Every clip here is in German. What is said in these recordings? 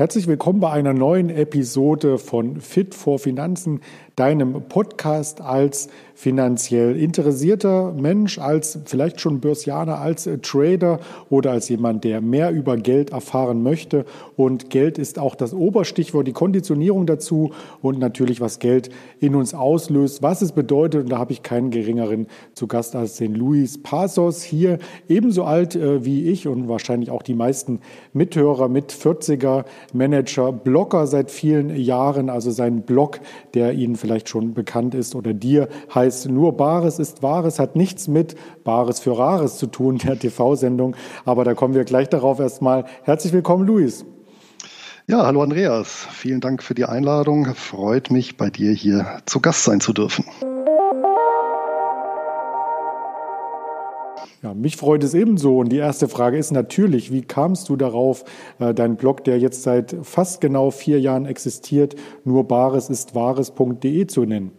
Herzlich willkommen bei einer neuen Episode von Fit for Finanzen, deinem Podcast als finanziell interessierter Mensch, als vielleicht schon Börsianer, als Trader oder als jemand, der mehr über Geld erfahren möchte. Und Geld ist auch das Oberstichwort, die Konditionierung dazu und natürlich, was Geld in uns auslöst, was es bedeutet. Und da habe ich keinen geringeren zu Gast als den Luis Pasos, hier ebenso alt äh, wie ich und wahrscheinlich auch die meisten Mithörer mit 40er Manager, Blogger seit vielen Jahren, also sein Blog, der Ihnen vielleicht schon bekannt ist oder dir heißt nur Bares ist Wahres, hat nichts mit Bares für Rares zu tun, der TV-Sendung. Aber da kommen wir gleich darauf erstmal. Herzlich willkommen, Luis. Ja, hallo Andreas. Vielen Dank für die Einladung. Freut mich, bei dir hier zu Gast sein zu dürfen. Ja, mich freut es ebenso. Und die erste Frage ist natürlich, wie kamst du darauf, äh, deinen Blog, der jetzt seit fast genau vier Jahren existiert, nur bares ist wahres.de zu nennen?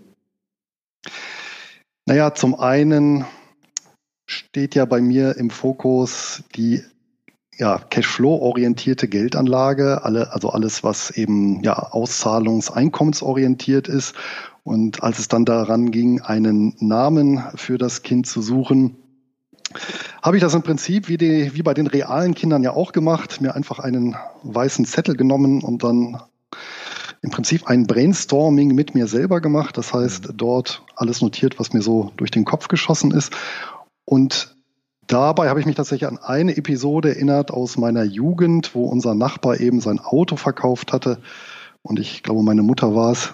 Naja, zum einen steht ja bei mir im Fokus die ja, Cashflow-orientierte Geldanlage, alle, also alles, was eben ja auszahlungs-, ist. Und als es dann daran ging, einen Namen für das Kind zu suchen, habe ich das im Prinzip wie, die, wie bei den realen Kindern ja auch gemacht, mir einfach einen weißen Zettel genommen und dann im Prinzip ein Brainstorming mit mir selber gemacht. Das heißt, mhm. dort alles notiert, was mir so durch den Kopf geschossen ist. Und dabei habe ich mich tatsächlich an eine Episode erinnert aus meiner Jugend, wo unser Nachbar eben sein Auto verkauft hatte. Und ich glaube, meine Mutter war es,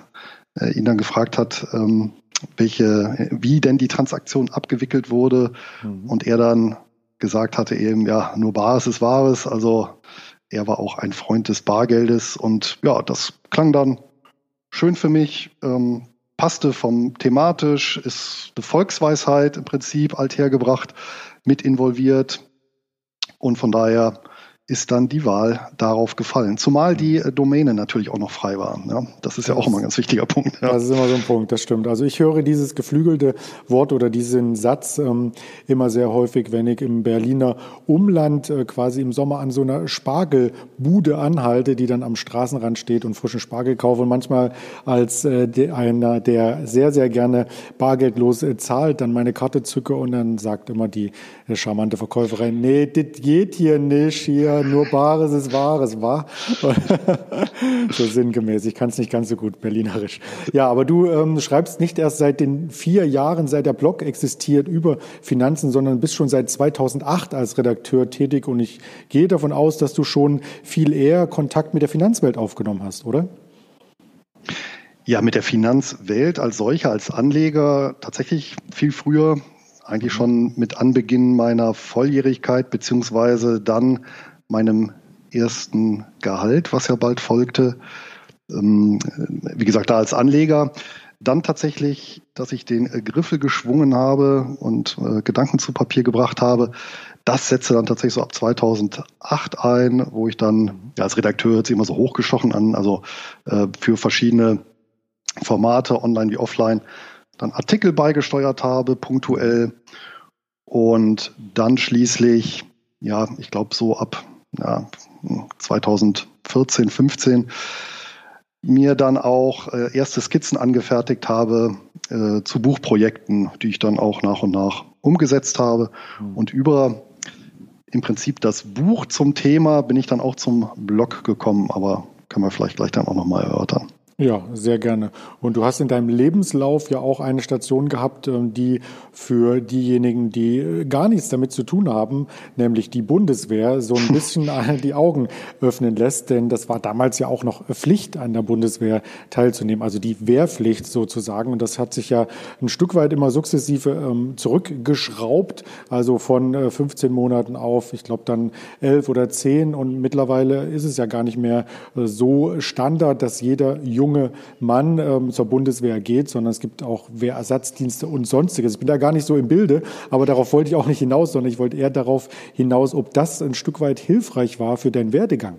äh, ihn dann gefragt hat, ähm, welche, wie denn die Transaktion abgewickelt wurde. Mhm. und er dann gesagt hatte eben, ja, nur Bares ist Wahres, also er war auch ein Freund des Bargeldes. Und ja, das klang dann schön für mich, ähm, passte vom thematisch, ist eine Volksweisheit im Prinzip althergebracht, mit involviert. Und von daher ist dann die Wahl darauf gefallen. Zumal die äh, Domäne natürlich auch noch frei war. Ja, das ist ja auch immer ein ganz wichtiger Punkt. Ja. Das ist immer so ein Punkt, das stimmt. Also ich höre dieses geflügelte Wort oder diesen Satz ähm, immer sehr häufig, wenn ich im Berliner Umland äh, quasi im Sommer an so einer Spargelbude anhalte, die dann am Straßenrand steht und frischen Spargel kaufe. Und manchmal als äh, de, einer, der sehr, sehr gerne bargeldlos äh, zahlt, dann meine Karte zücke und dann sagt immer die äh, charmante Verkäuferin, nee, das geht hier nicht, hier nur Bares ist Wahres, war? so sinngemäß. Ich kann es nicht ganz so gut berlinerisch. Ja, aber du ähm, schreibst nicht erst seit den vier Jahren, seit der Blog existiert, über Finanzen, sondern bist schon seit 2008 als Redakteur tätig. Und ich gehe davon aus, dass du schon viel eher Kontakt mit der Finanzwelt aufgenommen hast, oder? Ja, mit der Finanzwelt als solcher, als Anleger tatsächlich viel früher, eigentlich schon mit Anbeginn meiner Volljährigkeit, beziehungsweise dann meinem ersten Gehalt, was ja bald folgte. Ähm, wie gesagt, da als Anleger. Dann tatsächlich, dass ich den Griffel geschwungen habe und äh, Gedanken zu Papier gebracht habe. Das setzte dann tatsächlich so ab 2008 ein, wo ich dann ja, als Redakteur hört sich immer so hochgestochen an, also äh, für verschiedene Formate, online wie offline, dann Artikel beigesteuert habe, punktuell. Und dann schließlich, ja, ich glaube so ab ja, 2014, 15 mir dann auch äh, erste Skizzen angefertigt habe äh, zu Buchprojekten, die ich dann auch nach und nach umgesetzt habe. Mhm. Und über im Prinzip das Buch zum Thema bin ich dann auch zum Blog gekommen, aber können wir vielleicht gleich dann auch nochmal erörtern. Ja, sehr gerne. Und du hast in deinem Lebenslauf ja auch eine Station gehabt, ähm, die für diejenigen, die äh, gar nichts damit zu tun haben, nämlich die Bundeswehr, so ein bisschen die Augen öffnen lässt. Denn das war damals ja auch noch Pflicht, an der Bundeswehr teilzunehmen, also die Wehrpflicht sozusagen. Und das hat sich ja ein Stück weit immer sukzessive ähm, zurückgeschraubt, also von 15 äh, Monaten auf, ich glaube dann elf oder zehn. Und mittlerweile ist es ja gar nicht mehr äh, so Standard, dass jeder junge junge Mann ähm, zur Bundeswehr geht, sondern es gibt auch Wehrersatzdienste und sonstiges. Ich bin da gar nicht so im Bilde, aber darauf wollte ich auch nicht hinaus, sondern ich wollte eher darauf hinaus, ob das ein Stück weit hilfreich war für deinen Werdegang.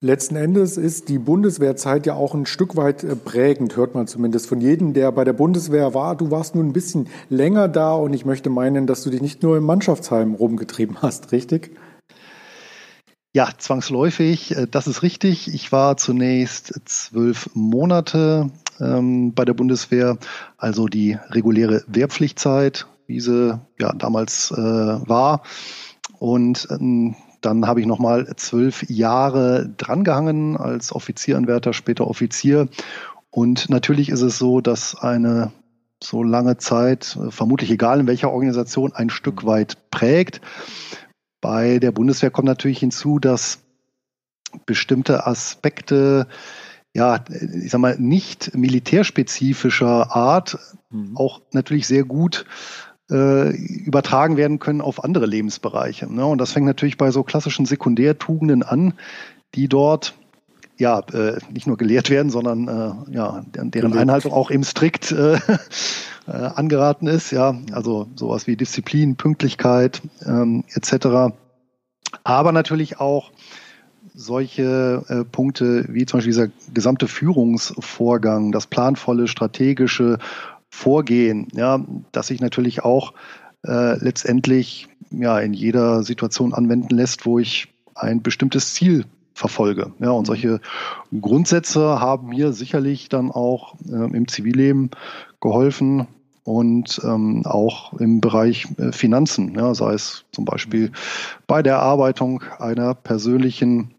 Letzten Endes ist die Bundeswehrzeit ja auch ein Stück weit äh, prägend, hört man zumindest von jedem, der bei der Bundeswehr war. Du warst nun ein bisschen länger da und ich möchte meinen, dass du dich nicht nur im Mannschaftsheim rumgetrieben hast, richtig? Ja, zwangsläufig, äh, das ist richtig. Ich war zunächst zwölf Monate ähm, bei der Bundeswehr, also die reguläre Wehrpflichtzeit, wie sie ja damals äh, war. Und ähm, dann habe ich nochmal zwölf Jahre drangehangen als Offizieranwärter, später Offizier. Und natürlich ist es so, dass eine so lange Zeit, äh, vermutlich egal in welcher Organisation, ein Stück weit prägt. Bei der Bundeswehr kommt natürlich hinzu, dass bestimmte Aspekte, ja, ich sag mal, nicht militärspezifischer Art mhm. auch natürlich sehr gut äh, übertragen werden können auf andere Lebensbereiche. Ne? Und das fängt natürlich bei so klassischen Sekundärtugenden an, die dort ja äh, nicht nur gelehrt werden, sondern äh, ja deren Einhaltung auch eben strikt äh, äh, angeraten ist. Ja, also sowas wie Disziplin, Pünktlichkeit ähm, etc. Aber natürlich auch solche äh, Punkte wie zum Beispiel dieser gesamte Führungsvorgang, das planvolle, strategische Vorgehen, ja, das sich natürlich auch äh, letztendlich ja in jeder Situation anwenden lässt, wo ich ein bestimmtes Ziel verfolge. Ja, und solche Grundsätze haben mir sicherlich dann auch äh, im Zivilleben geholfen und ähm, auch im Bereich äh, Finanzen, ja, sei es zum Beispiel bei der Erarbeitung einer persönlichen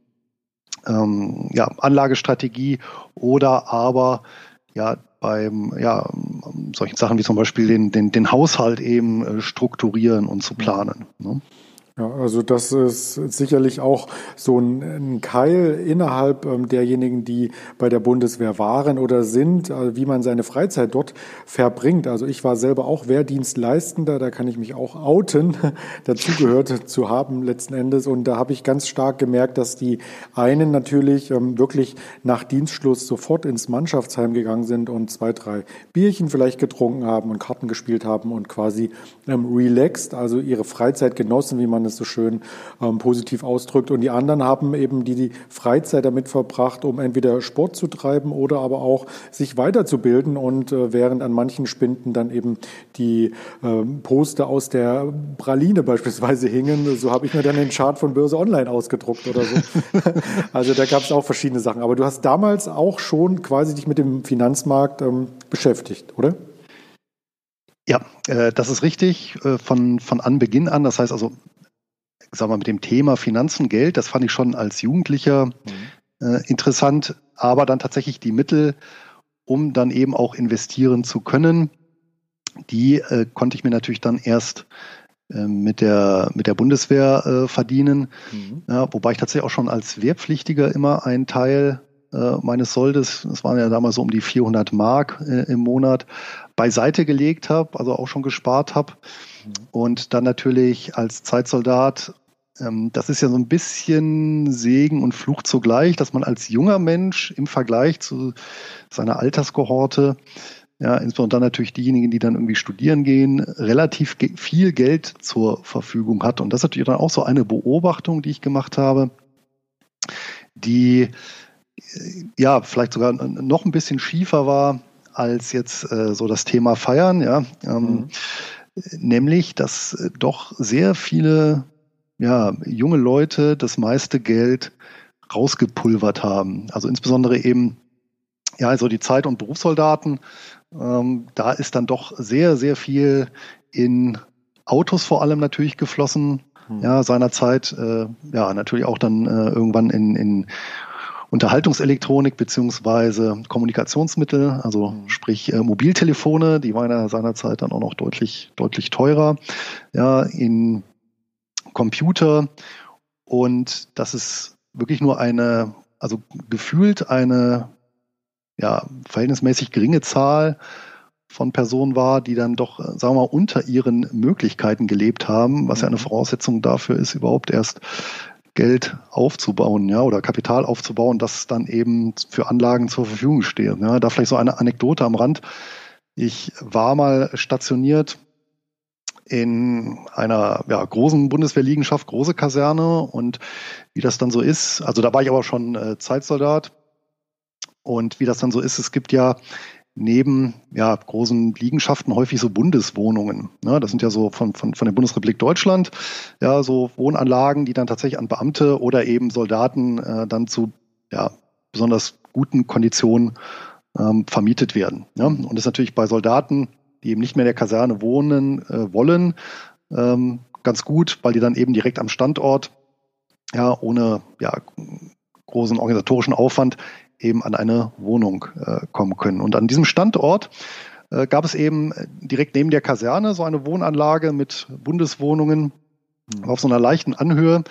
ähm, ja, Anlagestrategie oder aber ja beim ja solchen Sachen wie zum Beispiel den den, den Haushalt eben äh, strukturieren und zu planen. Ne? Ja, also das ist sicherlich auch so ein, Keil innerhalb ähm, derjenigen, die bei der Bundeswehr waren oder sind, also wie man seine Freizeit dort verbringt. Also ich war selber auch Wehrdienstleistender, da kann ich mich auch outen, dazugehört zu haben letzten Endes. Und da habe ich ganz stark gemerkt, dass die einen natürlich ähm, wirklich nach Dienstschluss sofort ins Mannschaftsheim gegangen sind und zwei, drei Bierchen vielleicht getrunken haben und Karten gespielt haben und quasi ähm, relaxed, also ihre Freizeit genossen, wie man es so schön ähm, positiv ausdrückt. Und die anderen haben eben die, die Freizeit damit verbracht, um entweder Sport zu treiben oder aber auch sich weiterzubilden. Und äh, während an manchen Spinden dann eben die äh, Poster aus der Praline beispielsweise hingen, so habe ich mir dann den Chart von Börse Online ausgedruckt oder so. also da gab es auch verschiedene Sachen. Aber du hast damals auch schon quasi dich mit dem Finanzmarkt ähm, beschäftigt, oder? Ja, äh, das ist richtig. Äh, von, von Anbeginn an. Das heißt also, sag mal, mit dem Thema Finanzen, Geld, das fand ich schon als Jugendlicher mhm. äh, interessant, aber dann tatsächlich die Mittel, um dann eben auch investieren zu können, die äh, konnte ich mir natürlich dann erst äh, mit der, mit der Bundeswehr äh, verdienen, mhm. ja, wobei ich tatsächlich auch schon als Wehrpflichtiger immer einen Teil äh, meines Soldes, das waren ja damals so um die 400 Mark äh, im Monat, beiseite gelegt habe, also auch schon gespart habe. Und dann natürlich als Zeitsoldat ähm, das ist ja so ein bisschen Segen und Fluch zugleich, dass man als junger Mensch im Vergleich zu seiner Alterskohorte, ja, insbesondere natürlich diejenigen, die dann irgendwie studieren gehen, relativ ge viel Geld zur Verfügung hat. Und das ist natürlich dann auch so eine Beobachtung, die ich gemacht habe, die äh, ja vielleicht sogar noch ein bisschen schiefer war als jetzt äh, so das Thema Feiern, ja. Ähm, mhm. Nämlich, dass äh, doch sehr viele ja, junge Leute das meiste Geld rausgepulvert haben. Also insbesondere eben, ja, also die Zeit- und Berufssoldaten, ähm, da ist dann doch sehr, sehr viel in Autos vor allem natürlich geflossen. Hm. Ja, seinerzeit, äh, ja, natürlich auch dann äh, irgendwann in, in Unterhaltungselektronik beziehungsweise Kommunikationsmittel, also hm. sprich äh, Mobiltelefone, die waren ja seinerzeit dann auch noch deutlich, deutlich teurer. Ja, in Computer und das ist wirklich nur eine, also gefühlt eine ja, verhältnismäßig geringe Zahl von Personen war, die dann doch, sagen wir mal, unter ihren Möglichkeiten gelebt haben, was ja eine mhm. Voraussetzung dafür ist, überhaupt erst Geld aufzubauen, ja, oder Kapital aufzubauen, das dann eben für Anlagen zur Verfügung steht. Ja. Da vielleicht so eine Anekdote am Rand. Ich war mal stationiert in einer ja, großen Bundeswehrliegenschaft, große Kaserne und wie das dann so ist, also da war ich aber schon äh, Zeitsoldat und wie das dann so ist, es gibt ja neben ja, großen Liegenschaften häufig so Bundeswohnungen. Ne? Das sind ja so von, von, von der Bundesrepublik Deutschland, ja, so Wohnanlagen, die dann tatsächlich an Beamte oder eben Soldaten äh, dann zu ja, besonders guten Konditionen ähm, vermietet werden. Ja? Und das ist natürlich bei Soldaten, die eben nicht mehr in der Kaserne wohnen äh, wollen, ähm, ganz gut, weil die dann eben direkt am Standort, ja, ohne ja, großen organisatorischen Aufwand eben an eine Wohnung äh, kommen können. Und an diesem Standort äh, gab es eben direkt neben der Kaserne so eine Wohnanlage mit Bundeswohnungen mhm. auf so einer leichten Anhöhe.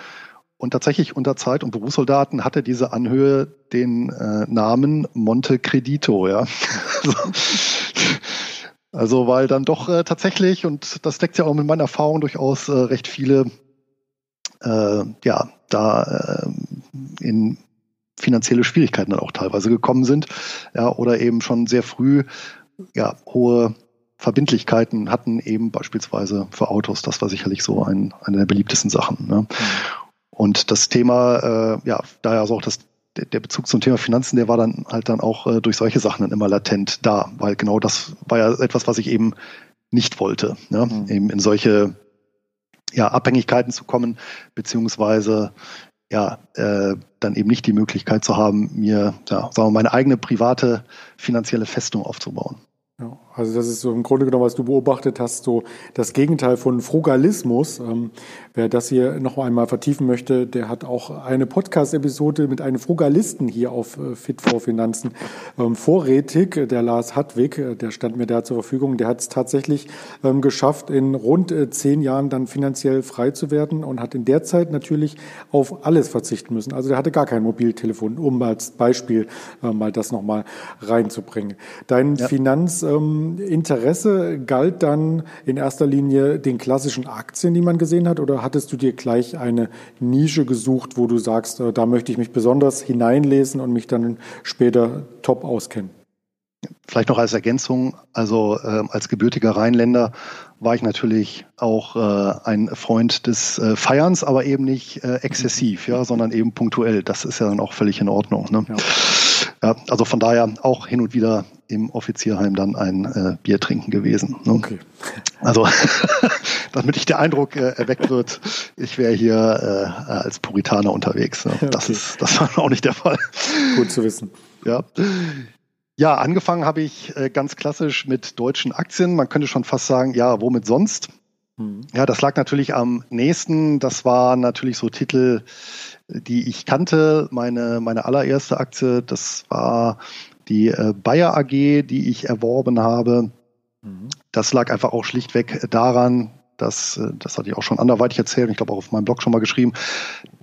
Und tatsächlich unter Zeit- und Berufssoldaten hatte diese Anhöhe den äh, Namen Monte Credito, ja. also weil dann doch äh, tatsächlich, und das deckt ja auch mit meiner Erfahrung durchaus äh, recht viele, äh, ja, da äh, in finanzielle Schwierigkeiten dann auch teilweise gekommen sind, ja, oder eben schon sehr früh ja, hohe Verbindlichkeiten hatten, eben beispielsweise für Autos. Das war sicherlich so ein, eine der beliebtesten Sachen. Ne? Mhm. Und das Thema, äh, ja, daher also auch das, der Bezug zum Thema Finanzen, der war dann halt dann auch äh, durch solche Sachen dann immer latent da, weil genau das war ja etwas, was ich eben nicht wollte, ne? Mhm. eben in solche ja, Abhängigkeiten zu kommen, beziehungsweise ja, äh, dann eben nicht die Möglichkeit zu haben, mir, ja, sagen wir, meine eigene private finanzielle Festung aufzubauen. Ja, also das ist so im Grunde genommen, was du beobachtet hast, so das Gegenteil von Frugalismus. Ähm, wer das hier noch einmal vertiefen möchte, der hat auch eine Podcast-Episode mit einem Frugalisten hier auf äh, Fit for Finanzen ähm, vorrätig. Der Lars Hartwig, äh, der stand mir da zur Verfügung. Der hat es tatsächlich ähm, geschafft, in rund äh, zehn Jahren dann finanziell frei zu werden und hat in der Zeit natürlich auf alles verzichten müssen. Also der hatte gar kein Mobiltelefon, um als Beispiel äh, mal das nochmal reinzubringen. Dein ja. Finanz ähm, Interesse galt dann in erster Linie den klassischen Aktien, die man gesehen hat, oder hattest du dir gleich eine Nische gesucht, wo du sagst, äh, da möchte ich mich besonders hineinlesen und mich dann später top auskennen? Vielleicht noch als Ergänzung, also äh, als gebürtiger Rheinländer war ich natürlich auch äh, ein Freund des äh, Feierns, aber eben nicht äh, exzessiv, ja, sondern eben punktuell. Das ist ja dann auch völlig in Ordnung. Ne? Ja. ja also von daher auch hin und wieder im Offizierheim dann ein äh, Bier trinken gewesen. Ne? Okay. Also damit nicht der Eindruck äh, erweckt wird, ich wäre hier äh, als Puritaner unterwegs. Ne? Das okay. ist das war auch nicht der Fall. Gut zu wissen. Ja. Ja, angefangen habe ich äh, ganz klassisch mit deutschen Aktien. Man könnte schon fast sagen, ja, womit sonst? Mhm. Ja, das lag natürlich am nächsten. Das waren natürlich so Titel, die ich kannte. Meine, meine allererste Aktie, das war die äh, Bayer AG, die ich erworben habe. Mhm. Das lag einfach auch schlichtweg daran, dass, äh, das hatte ich auch schon anderweitig erzählt, ich glaube auch auf meinem Blog schon mal geschrieben,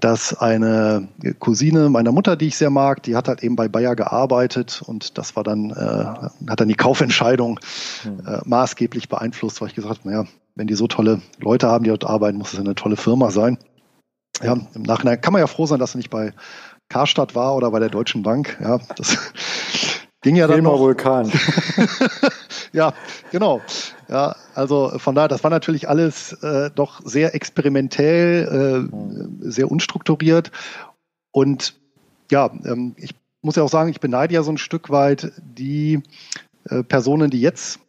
dass eine Cousine meiner Mutter, die ich sehr mag, die hat halt eben bei Bayer gearbeitet und das war dann, äh, hat dann die Kaufentscheidung hm. äh, maßgeblich beeinflusst, weil ich gesagt habe, naja, wenn die so tolle Leute haben, die dort arbeiten, muss es eine tolle Firma sein. Ja, im Nachhinein kann man ja froh sein, dass er nicht bei Karstadt war oder bei der Deutschen Bank. Ja, das ging ja dann Bremer noch. Vulkan. ja, genau. Ja, also von daher, das war natürlich alles äh, doch sehr experimentell, äh, sehr unstrukturiert. Und ja, ähm, ich muss ja auch sagen, ich beneide ja so ein Stück weit die äh, Personen, die jetzt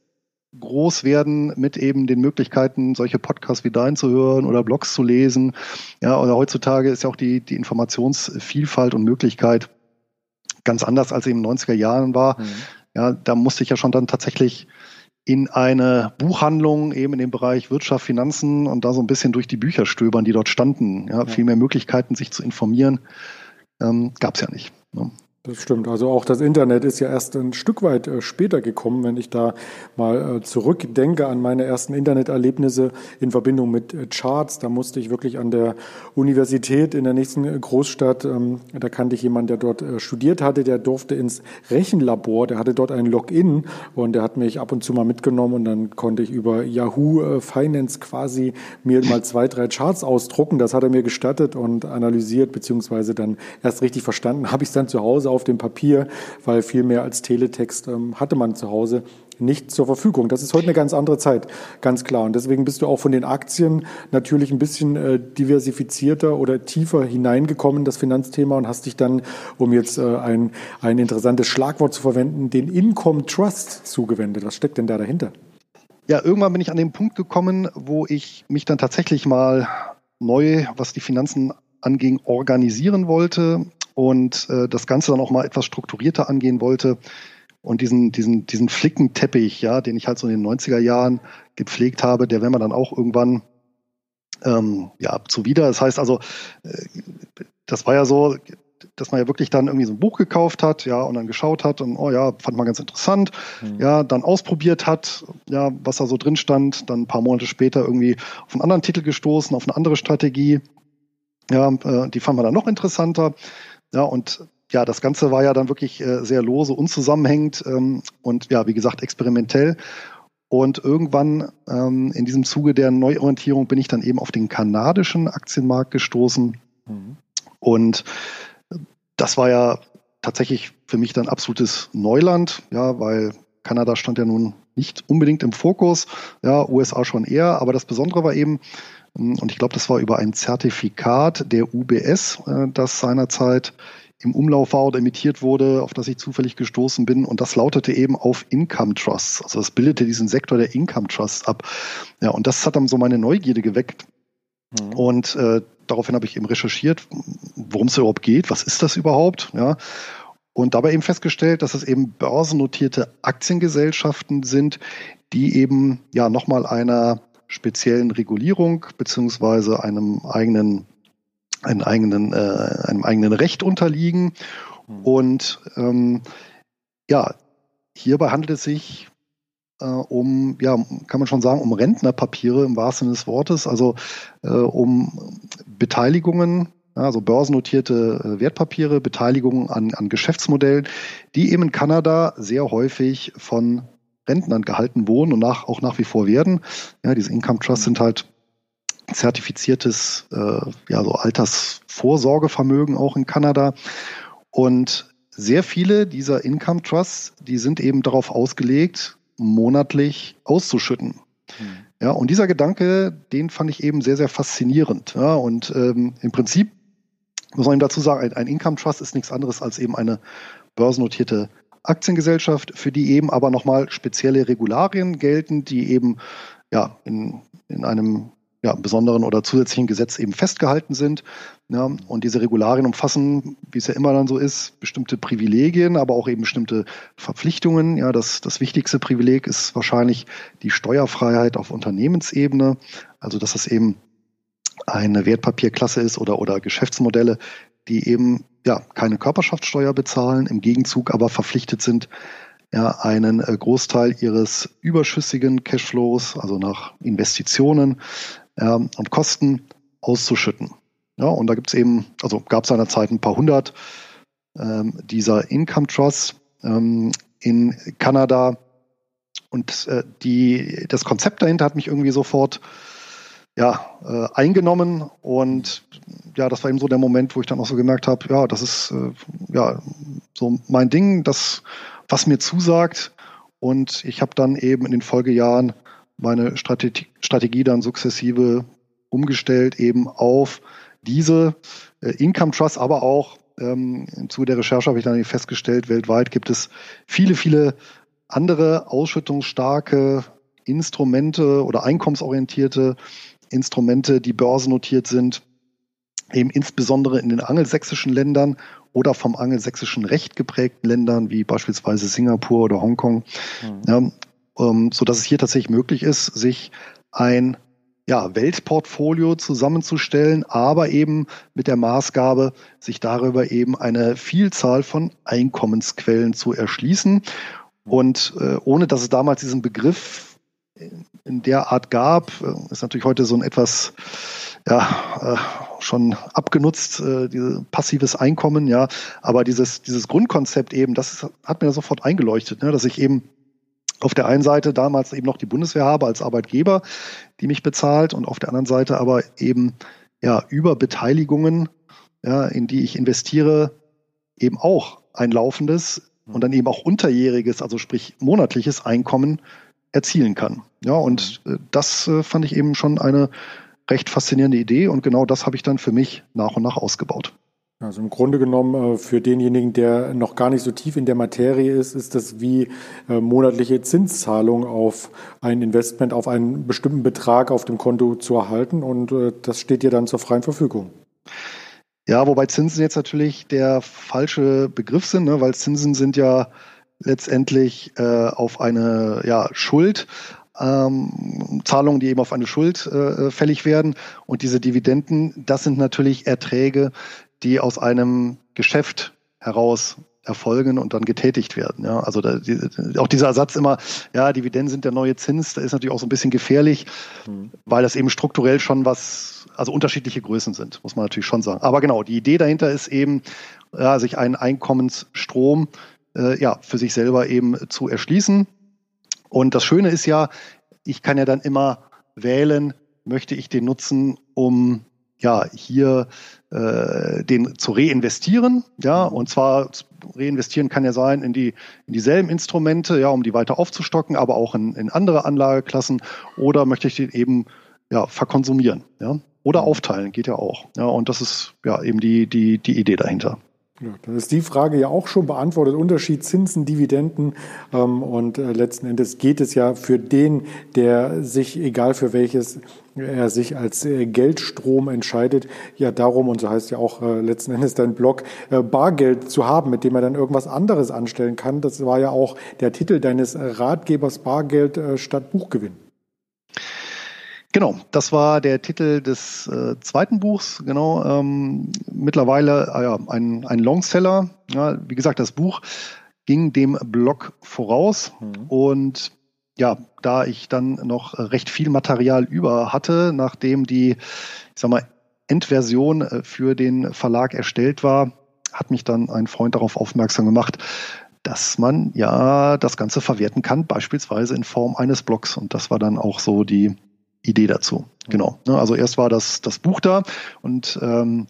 groß werden mit eben den Möglichkeiten, solche Podcasts wie dein zu hören oder Blogs zu lesen. Ja, oder heutzutage ist ja auch die, die Informationsvielfalt und Möglichkeit ganz anders als eben in den 90er Jahren war. Mhm. Ja, da musste ich ja schon dann tatsächlich in eine Buchhandlung eben in dem Bereich Wirtschaft, Finanzen und da so ein bisschen durch die Bücher stöbern, die dort standen. Ja, ja. Viel mehr Möglichkeiten, sich zu informieren, ähm, gab es ja nicht. Ne? Das stimmt. Also auch das Internet ist ja erst ein Stück weit äh, später gekommen, wenn ich da mal äh, zurückdenke an meine ersten Interneterlebnisse in Verbindung mit äh, Charts. Da musste ich wirklich an der Universität in der nächsten Großstadt, ähm, da kannte ich jemanden, der dort studiert hatte, der durfte ins Rechenlabor, der hatte dort ein Login und der hat mich ab und zu mal mitgenommen und dann konnte ich über Yahoo Finance quasi mir mal zwei, drei Charts ausdrucken. Das hat er mir gestattet und analysiert, beziehungsweise dann erst richtig verstanden, habe ich es dann zu Hause auf dem Papier, weil viel mehr als Teletext ähm, hatte man zu Hause nicht zur Verfügung. Das ist heute eine ganz andere Zeit, ganz klar. Und deswegen bist du auch von den Aktien natürlich ein bisschen äh, diversifizierter oder tiefer hineingekommen, das Finanzthema, und hast dich dann, um jetzt äh, ein, ein interessantes Schlagwort zu verwenden, den Income Trust zugewendet. Was steckt denn da dahinter? Ja, irgendwann bin ich an den Punkt gekommen, wo ich mich dann tatsächlich mal neu, was die Finanzen anging, organisieren wollte und äh, das Ganze dann auch mal etwas strukturierter angehen wollte und diesen, diesen, diesen Flickenteppich, ja, den ich halt so in den 90er Jahren gepflegt habe, der wäre man dann auch irgendwann ähm, ja, zuwider. Das heißt also, äh, das war ja so, dass man ja wirklich dann irgendwie so ein Buch gekauft hat, ja, und dann geschaut hat und oh ja, fand man ganz interessant, mhm. ja, dann ausprobiert hat, ja, was da so drin stand, dann ein paar Monate später irgendwie auf einen anderen Titel gestoßen, auf eine andere Strategie, ja, äh, die fand man dann noch interessanter, ja, und ja, das Ganze war ja dann wirklich äh, sehr lose, unzusammenhängend ähm, und ja, wie gesagt, experimentell. Und irgendwann ähm, in diesem Zuge der Neuorientierung bin ich dann eben auf den kanadischen Aktienmarkt gestoßen. Mhm. Und das war ja tatsächlich für mich dann absolutes Neuland, ja, weil Kanada stand ja nun nicht unbedingt im Fokus, ja, USA schon eher, aber das Besondere war eben, ähm, und ich glaube, das war über ein Zertifikat der UBS, äh, das seinerzeit im Umlauf war oder emittiert wurde, auf das ich zufällig gestoßen bin. Und das lautete eben auf Income Trusts. Also das bildete diesen Sektor der Income Trusts ab. Ja, und das hat dann so meine Neugierde geweckt. Mhm. Und äh, daraufhin habe ich eben recherchiert, worum es überhaupt geht, was ist das überhaupt, ja. Und dabei eben festgestellt, dass es eben börsennotierte Aktiengesellschaften sind, die eben ja nochmal einer speziellen Regulierung beziehungsweise einem eigenen einen eigenen, äh, einem eigenen Recht unterliegen. Mhm. Und ähm, ja, hierbei handelt es sich äh, um, ja, kann man schon sagen, um Rentnerpapiere im wahrsten Sinne des Wortes, also äh, um Beteiligungen, also börsennotierte äh, Wertpapiere, Beteiligungen an, an Geschäftsmodellen, die eben in Kanada sehr häufig von Rentnern gehalten wurden und nach, auch nach wie vor werden. Ja, diese Income Trusts sind halt zertifiziertes äh, ja, so Altersvorsorgevermögen auch in Kanada. Und sehr viele dieser Income Trusts, die sind eben darauf ausgelegt, monatlich auszuschütten. Hm. Ja, und dieser Gedanke, den fand ich eben sehr, sehr faszinierend. Ja, und ähm, im Prinzip muss man ihm dazu sagen, ein, ein Income Trust ist nichts anderes als eben eine börsennotierte Aktiengesellschaft, für die eben aber nochmal spezielle Regularien gelten, die eben ja in, in einem ja, besonderen oder zusätzlichen Gesetz eben festgehalten sind. Ja, und diese Regularien umfassen, wie es ja immer dann so ist, bestimmte Privilegien, aber auch eben bestimmte Verpflichtungen. Ja, das, das wichtigste Privileg ist wahrscheinlich die Steuerfreiheit auf Unternehmensebene. Also, dass es eben eine Wertpapierklasse ist oder, oder Geschäftsmodelle, die eben ja keine Körperschaftssteuer bezahlen, im Gegenzug aber verpflichtet sind, ja, einen äh, Großteil ihres überschüssigen Cashflows, also nach Investitionen, ähm, und Kosten auszuschütten. Ja, und da gibt es eben, also gab es seinerzeit ein paar hundert ähm, dieser Income Trusts ähm, in Kanada. Und äh, die, das Konzept dahinter hat mich irgendwie sofort ja, äh, eingenommen. Und ja, das war eben so der Moment, wo ich dann auch so gemerkt habe, ja, das ist äh, ja so mein Ding, das, was mir zusagt. Und ich habe dann eben in den Folgejahren meine Strategie, Strategie dann sukzessive umgestellt eben auf diese äh, Income Trust, aber auch ähm, im Zuge der Recherche habe ich dann festgestellt, weltweit gibt es viele, viele andere ausschüttungsstarke Instrumente oder einkommensorientierte Instrumente, die börsennotiert sind, eben insbesondere in den angelsächsischen Ländern oder vom angelsächsischen Recht geprägten Ländern wie beispielsweise Singapur oder Hongkong. Mhm. Ja, ähm, so dass es hier tatsächlich möglich ist, sich ein ja, Weltportfolio zusammenzustellen, aber eben mit der Maßgabe, sich darüber eben eine Vielzahl von Einkommensquellen zu erschließen. Und äh, ohne dass es damals diesen Begriff in der Art gab, äh, ist natürlich heute so ein etwas ja, äh, schon abgenutzt, äh, dieses passives Einkommen, ja. Aber dieses, dieses Grundkonzept eben, das hat mir sofort eingeleuchtet, ne, dass ich eben auf der einen Seite damals eben noch die Bundeswehr habe als Arbeitgeber, die mich bezahlt und auf der anderen Seite aber eben ja über Beteiligungen, ja, in die ich investiere, eben auch ein laufendes und dann eben auch unterjähriges, also sprich monatliches Einkommen erzielen kann. Ja, und äh, das äh, fand ich eben schon eine recht faszinierende Idee und genau das habe ich dann für mich nach und nach ausgebaut. Also im Grunde genommen äh, für denjenigen, der noch gar nicht so tief in der Materie ist, ist das wie monatliche Zinszahlung auf ein Investment, auf einen bestimmten Betrag auf dem Konto zu erhalten und das steht dir dann zur freien Verfügung. Ja, wobei Zinsen jetzt natürlich der falsche Begriff sind, ne? weil Zinsen sind ja letztendlich äh, auf eine ja, Schuld, ähm, Zahlungen, die eben auf eine Schuld äh, fällig werden. Und diese Dividenden, das sind natürlich Erträge, die aus einem Geschäft heraus erfolgen und dann getätigt werden. Ja, also da, die, auch dieser Satz immer, ja, Dividenden sind der neue Zins, da ist natürlich auch so ein bisschen gefährlich, mhm. weil das eben strukturell schon was, also unterschiedliche Größen sind, muss man natürlich schon sagen. Aber genau, die Idee dahinter ist eben, ja, sich einen Einkommensstrom äh, ja, für sich selber eben zu erschließen. Und das Schöne ist ja, ich kann ja dann immer wählen, möchte ich den nutzen, um ja hier äh, den zu reinvestieren, ja, und zwar reinvestieren kann ja sein in die in dieselben Instrumente, ja, um die weiter aufzustocken, aber auch in, in andere Anlageklassen oder möchte ich den eben ja verkonsumieren, ja, oder aufteilen geht ja auch, ja, und das ist ja eben die die die Idee dahinter. Ja, dann ist die Frage ja auch schon beantwortet. Unterschied Zinsen, Dividenden. Ähm, und äh, letzten Endes geht es ja für den, der sich, egal für welches er sich als äh, Geldstrom entscheidet, ja darum, und so heißt ja auch äh, letzten Endes dein Blog, äh, Bargeld zu haben, mit dem er dann irgendwas anderes anstellen kann. Das war ja auch der Titel deines Ratgebers Bargeld äh, statt Buchgewinn. Genau, das war der Titel des äh, zweiten Buchs. Genau, ähm, mittlerweile äh, ja, ein, ein Longseller. Ja, wie gesagt, das Buch ging dem Blog voraus mhm. und ja, da ich dann noch recht viel Material über hatte, nachdem die, ich sag mal, Endversion äh, für den Verlag erstellt war, hat mich dann ein Freund darauf aufmerksam gemacht, dass man ja das Ganze verwerten kann, beispielsweise in Form eines Blogs. Und das war dann auch so die Idee dazu. Genau. Ne, also erst war das, das Buch da und ähm,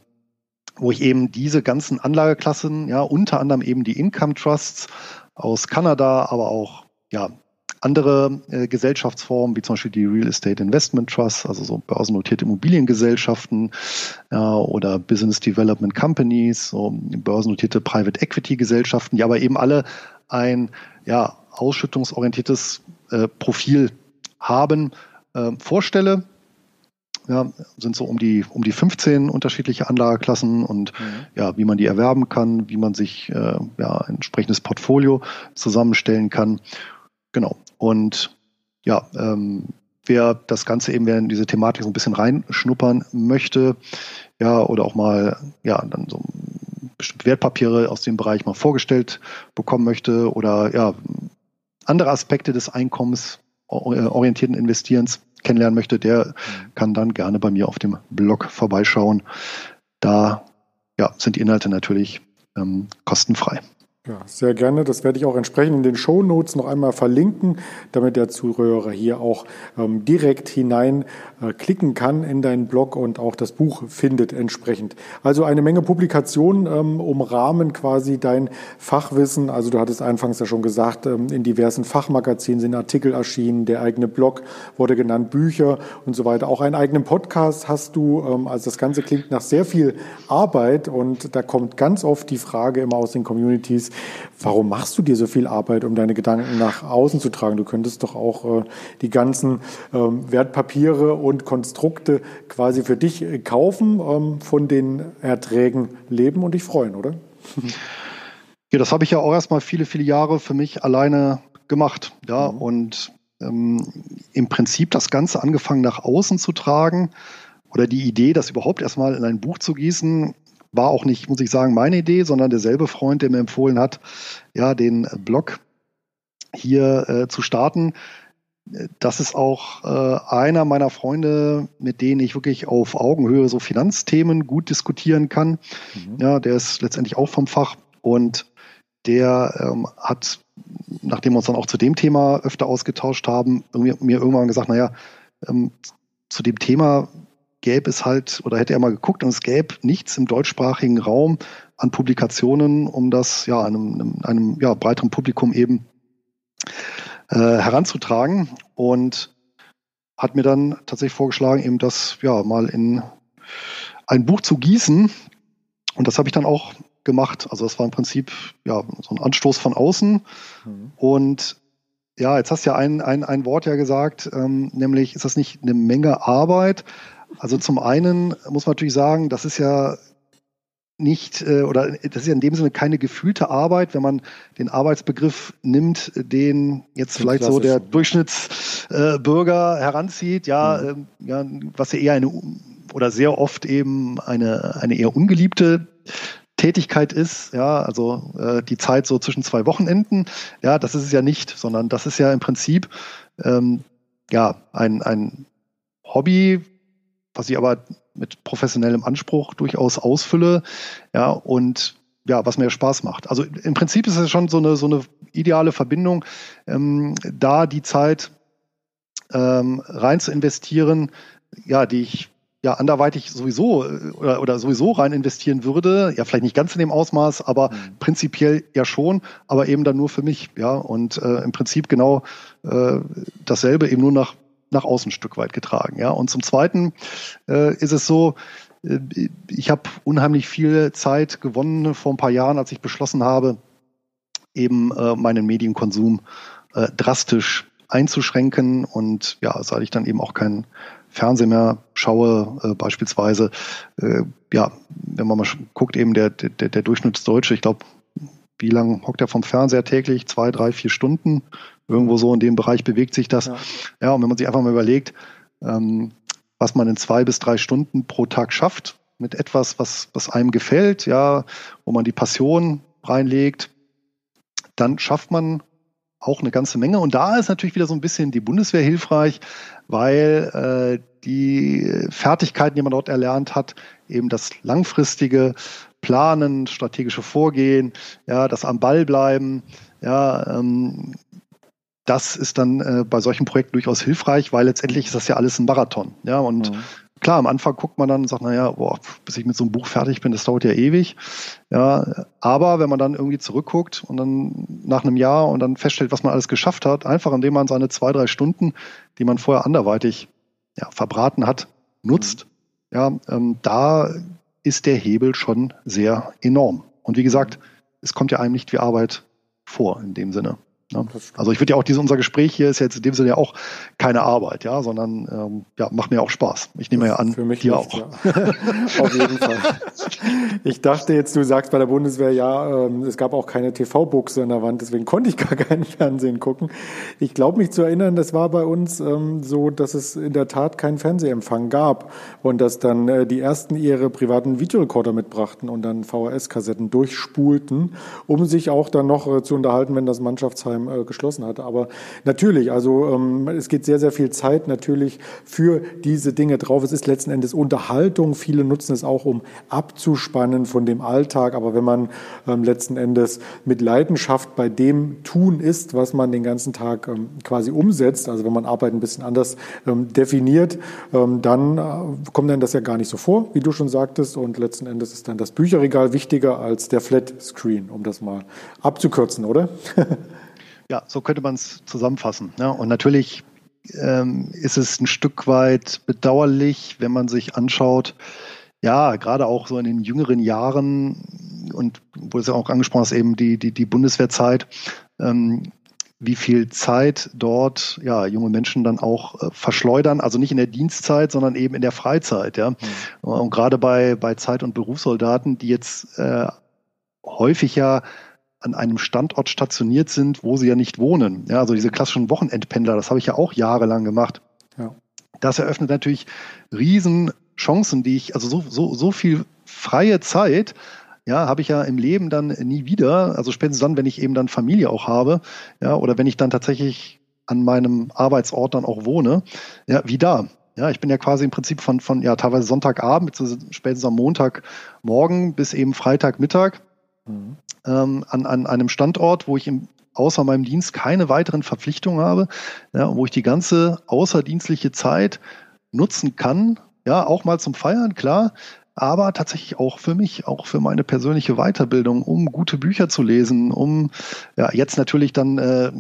wo ich eben diese ganzen Anlageklassen, ja, unter anderem eben die Income Trusts aus Kanada, aber auch ja, andere äh, Gesellschaftsformen, wie zum Beispiel die Real Estate Investment Trust, also so börsennotierte Immobiliengesellschaften ja, oder Business Development Companies, so börsennotierte Private Equity Gesellschaften, die aber eben alle ein ja, ausschüttungsorientiertes äh, Profil haben, äh, vorstelle. Ja, sind so um die, um die 15 unterschiedliche Anlageklassen und mhm. ja, wie man die erwerben kann, wie man sich äh, ja, ein entsprechendes Portfolio zusammenstellen kann. Genau. Und ja, ähm, wer das Ganze eben, in diese Thematik so ein bisschen reinschnuppern möchte, ja, oder auch mal, ja, dann so bestimmte Wertpapiere aus dem Bereich mal vorgestellt bekommen möchte oder ja, andere Aspekte des Einkommens orientierten Investierens kennenlernen möchte, der kann dann gerne bei mir auf dem Blog vorbeischauen. Da ja, sind die Inhalte natürlich ähm, kostenfrei. Ja, sehr gerne. Das werde ich auch entsprechend in den Show Notes noch einmal verlinken, damit der Zuhörer hier auch ähm, direkt hinein äh, klicken kann in deinen Blog und auch das Buch findet entsprechend. Also eine Menge Publikationen ähm, umrahmen quasi dein Fachwissen. Also du hattest anfangs ja schon gesagt, ähm, in diversen Fachmagazinen sind Artikel erschienen, der eigene Blog wurde genannt, Bücher und so weiter. Auch einen eigenen Podcast hast du. Ähm, also das Ganze klingt nach sehr viel Arbeit und da kommt ganz oft die Frage immer aus den Communities, Warum machst du dir so viel Arbeit, um deine Gedanken nach außen zu tragen? Du könntest doch auch äh, die ganzen ähm, Wertpapiere und Konstrukte quasi für dich äh, kaufen, ähm, von den Erträgen leben und dich freuen, oder? Ja, das habe ich ja auch erstmal viele, viele Jahre für mich alleine gemacht. Ja, mhm. und ähm, im Prinzip das Ganze angefangen nach außen zu tragen oder die Idee, das überhaupt erstmal in ein Buch zu gießen, war auch nicht, muss ich sagen, meine Idee, sondern derselbe Freund, der mir empfohlen hat, ja, den Blog hier äh, zu starten. Das ist auch äh, einer meiner Freunde, mit denen ich wirklich auf Augenhöhe so Finanzthemen gut diskutieren kann. Mhm. Ja, der ist letztendlich auch vom Fach und der ähm, hat, nachdem wir uns dann auch zu dem Thema öfter ausgetauscht haben, mir irgendwann gesagt, naja, ähm, zu dem Thema gäbe es halt, oder hätte er mal geguckt und es gäbe nichts im deutschsprachigen Raum an Publikationen, um das ja einem, einem, ja, breiteren Publikum eben äh, heranzutragen. Und hat mir dann tatsächlich vorgeschlagen, eben das ja mal in ein Buch zu gießen. Und das habe ich dann auch gemacht. Also das war im Prinzip ja so ein Anstoß von außen. Mhm. Und ja, jetzt hast du ja ein, ein, ein Wort ja gesagt, ähm, nämlich ist das nicht eine Menge Arbeit? Also zum einen muss man natürlich sagen, das ist ja nicht äh, oder das ist ja in dem Sinne keine gefühlte Arbeit, wenn man den Arbeitsbegriff nimmt, den jetzt vielleicht so der Durchschnittsbürger äh, heranzieht, ja, mhm. äh, ja, was ja eher eine oder sehr oft eben eine eine eher ungeliebte Tätigkeit ist, ja, also äh, die Zeit so zwischen zwei Wochenenden, ja, das ist es ja nicht, sondern das ist ja im Prinzip ähm, ja ein ein Hobby, was ich aber mit professionellem Anspruch durchaus ausfülle, ja, und ja, was mir Spaß macht. Also im Prinzip ist es schon so eine, so eine ideale Verbindung, ähm, da die Zeit ähm, rein zu investieren, ja, die ich ja anderweitig sowieso äh, oder, oder sowieso rein investieren würde, ja, vielleicht nicht ganz in dem Ausmaß, aber mhm. prinzipiell ja schon, aber eben dann nur für mich, ja, und äh, im Prinzip genau äh, dasselbe eben nur nach nach außen ein Stück weit getragen. Ja, und zum Zweiten äh, ist es so, äh, ich habe unheimlich viel Zeit gewonnen vor ein paar Jahren, als ich beschlossen habe, eben äh, meinen Medienkonsum äh, drastisch einzuschränken und ja, seit ich dann eben auch keinen Fernsehen mehr schaue, äh, beispielsweise, äh, ja, wenn man mal guckt, eben der, der, der Durchschnittsdeutsche, ich glaube, wie lange hockt er vom Fernseher täglich? Zwei, drei, vier Stunden. Irgendwo so in dem Bereich bewegt sich das. Ja, ja und wenn man sich einfach mal überlegt, ähm, was man in zwei bis drei Stunden pro Tag schafft, mit etwas, was, was einem gefällt, ja, wo man die Passion reinlegt, dann schafft man auch eine ganze Menge. Und da ist natürlich wieder so ein bisschen die Bundeswehr hilfreich, weil äh, die Fertigkeiten, die man dort erlernt hat, eben das langfristige Planen, strategische Vorgehen, ja, das am Ball bleiben, ja, ähm, das ist dann äh, bei solchen Projekten durchaus hilfreich, weil letztendlich ist das ja alles ein Marathon. Ja, und mhm. klar, am Anfang guckt man dann und sagt, naja, boah, bis ich mit so einem Buch fertig bin, das dauert ja ewig. Ja, aber wenn man dann irgendwie zurückguckt und dann nach einem Jahr und dann feststellt, was man alles geschafft hat, einfach indem man seine zwei, drei Stunden, die man vorher anderweitig ja, verbraten hat, nutzt, mhm. ja, ähm, da ist der Hebel schon sehr enorm. Und wie gesagt, es kommt ja einem nicht wie Arbeit vor in dem Sinne. Ne? Also ich würde ja auch diese unser Gespräch hier ist jetzt in dem Sinne ja auch keine Arbeit, ja, sondern ähm, ja, macht mir auch Spaß. Ich nehme ja an, für mich dir auch. Ja. Auf jeden Fall. Ich dachte jetzt, du sagst bei der Bundeswehr, ja, ähm, es gab auch keine TV-Buchse an der Wand, deswegen konnte ich gar keinen Fernsehen gucken. Ich glaube mich zu erinnern, das war bei uns ähm, so, dass es in der Tat keinen Fernsehempfang gab und dass dann äh, die ersten ihre privaten Videorekorder mitbrachten und dann VHS-Kassetten durchspulten, um sich auch dann noch äh, zu unterhalten, wenn das Mannschaftsheim Vereinsheim äh, geschlossen hatte. Aber natürlich, also ähm, es geht sehr, sehr viel Zeit natürlich für diese Dinge drauf. Es ist letzten Endes Unterhaltung. Viele nutzen es auch, um abzuspannen von dem Alltag. Aber wenn man ähm, letzten Endes mit Leidenschaft bei dem tun ist, was man den ganzen Tag ähm, quasi umsetzt, also wenn man Arbeit ein bisschen anders ähm, definiert, ähm, dann äh, kommt dann das ja gar nicht so vor, wie du schon sagtest. Und letzten Endes ist dann das Bücherregal wichtiger als der Flat Screen, um das mal abzukürzen, oder? Ja, so könnte man es zusammenfassen. Ja, und natürlich ähm, ist es ein Stück weit bedauerlich, wenn man sich anschaut, ja, gerade auch so in den jüngeren Jahren und wo es ja auch angesprochen ist, eben die, die, die Bundeswehrzeit, ähm, wie viel Zeit dort ja junge Menschen dann auch äh, verschleudern, also nicht in der Dienstzeit, sondern eben in der Freizeit, ja. Mhm. Und gerade bei bei Zeit- und Berufssoldaten, die jetzt äh, häufig ja an einem Standort stationiert sind, wo sie ja nicht wohnen. Ja, also diese klassischen Wochenendpendler, das habe ich ja auch jahrelang gemacht. Ja. Das eröffnet natürlich riesen Chancen, die ich, also so, so, so viel freie Zeit, ja, habe ich ja im Leben dann nie wieder. Also spätestens dann, wenn ich eben dann Familie auch habe, ja, oder wenn ich dann tatsächlich an meinem Arbeitsort dann auch wohne, ja, wie da. Ja, ich bin ja quasi im Prinzip von, von ja, teilweise Sonntagabend, spätestens am Montagmorgen bis eben Freitagmittag mhm. Ähm, an, an einem Standort, wo ich im, außer meinem Dienst keine weiteren Verpflichtungen habe, ja, wo ich die ganze außerdienstliche Zeit nutzen kann, ja, auch mal zum Feiern, klar, aber tatsächlich auch für mich, auch für meine persönliche Weiterbildung, um gute Bücher zu lesen, um ja jetzt natürlich dann äh,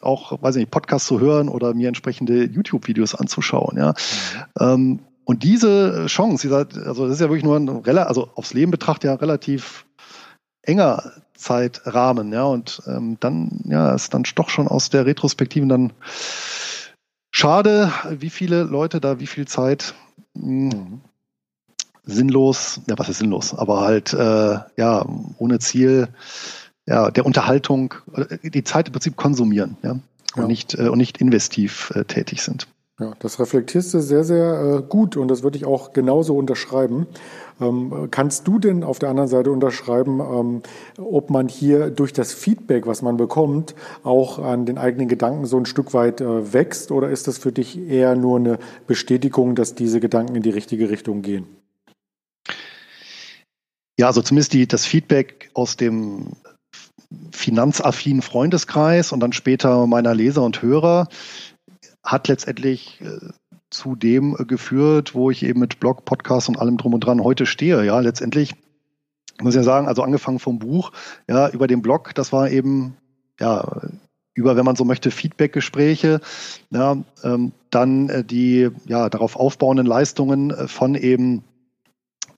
auch, weiß ich nicht, Podcasts zu hören oder mir entsprechende YouTube-Videos anzuschauen. Ja. Mhm. Ähm, und diese Chance, dieser, also das ist ja wirklich nur ein also aufs Leben betrachtet ja relativ enger Zeitrahmen, ja, und ähm, dann, ja, ist dann doch schon aus der Retrospektive dann schade, wie viele Leute da wie viel Zeit mh, hm, sinnlos, ja, was ist sinnlos, aber halt, äh, ja, ohne Ziel, ja, der Unterhaltung, äh, die Zeit im Prinzip konsumieren, ja, und ja. nicht, äh, und nicht investiv äh, tätig sind. Ja, das reflektierst du sehr, sehr äh, gut und das würde ich auch genauso unterschreiben. Ähm, kannst du denn auf der anderen Seite unterschreiben, ähm, ob man hier durch das Feedback, was man bekommt, auch an den eigenen Gedanken so ein Stück weit äh, wächst oder ist das für dich eher nur eine Bestätigung, dass diese Gedanken in die richtige Richtung gehen? Ja, also zumindest die, das Feedback aus dem finanzaffinen Freundeskreis und dann später meiner Leser und Hörer hat letztendlich äh, zu dem geführt, wo ich eben mit Blog, Podcast und allem drum und dran heute stehe. Ja, letztendlich muss ich ja sagen, also angefangen vom Buch, ja, über den Blog, das war eben, ja, über, wenn man so möchte, Feedbackgespräche, ja, ähm, dann äh, die ja, darauf aufbauenden Leistungen äh, von eben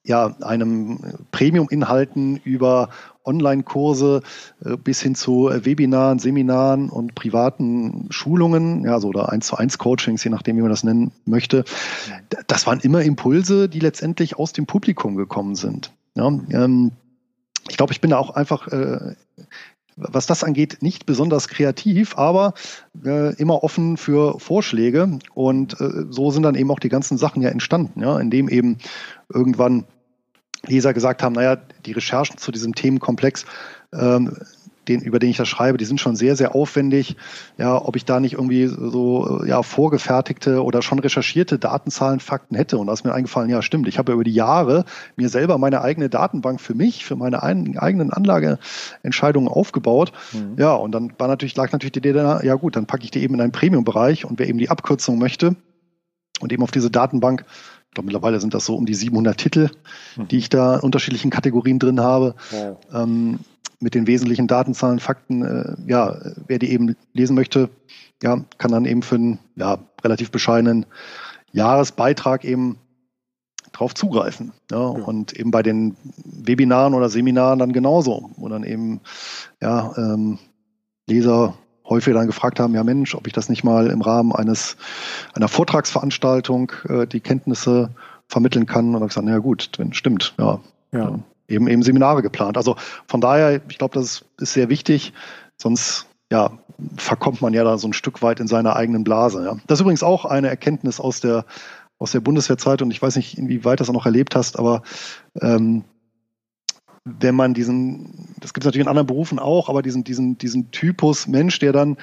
ja, einem Premium-Inhalten über Online-Kurse äh, bis hin zu äh, Webinaren, Seminaren und privaten Schulungen, ja, so oder eins zu eins Coachings, je nachdem, wie man das nennen möchte. Das waren immer Impulse, die letztendlich aus dem Publikum gekommen sind. Ja, ähm, ich glaube, ich bin da auch einfach äh, was das angeht, nicht besonders kreativ, aber äh, immer offen für Vorschläge. Und äh, so sind dann eben auch die ganzen Sachen ja entstanden, ja, indem eben irgendwann Leser gesagt haben, naja, die Recherchen zu diesem Themenkomplex, ähm, den, über den ich das schreibe, die sind schon sehr, sehr aufwendig. Ja, ob ich da nicht irgendwie so ja, vorgefertigte oder schon recherchierte Datenzahlen, Fakten hätte. Und da ist mir eingefallen, ja, stimmt. Ich habe über die Jahre mir selber meine eigene Datenbank für mich, für meine ein, eigenen Anlageentscheidungen aufgebaut. Mhm. Ja, und dann war natürlich, lag natürlich die Idee da, ja gut, dann packe ich die eben in einen Premium-Bereich und wer eben die Abkürzung möchte und eben auf diese Datenbank ich glaube, mittlerweile sind das so um die 700 Titel, mhm. die ich da in unterschiedlichen Kategorien drin habe. Wow. Ähm, mit den wesentlichen Datenzahlen, Fakten. Äh, ja, wer die eben lesen möchte, ja, kann dann eben für einen ja, relativ bescheidenen Jahresbeitrag eben drauf zugreifen. Ja, ja, Und eben bei den Webinaren oder Seminaren dann genauso, wo dann eben ja, ähm, Leser häufig dann gefragt haben, ja Mensch, ob ich das nicht mal im Rahmen eines einer Vortragsveranstaltung äh, die Kenntnisse vermitteln kann. Und dann gesagt, ja gut, stimmt, ja. ja. Eben eben Seminare geplant. Also von daher, ich glaube, das ist sehr wichtig, sonst ja, verkommt man ja da so ein Stück weit in seiner eigenen Blase. Ja. Das ist übrigens auch eine Erkenntnis aus der aus der Bundeswehrzeit und ich weiß nicht, inwieweit das auch noch erlebt hast, aber ähm, wenn man diesen, das gibt es natürlich in anderen Berufen auch, aber diesen, diesen, diesen Typus Mensch, der dann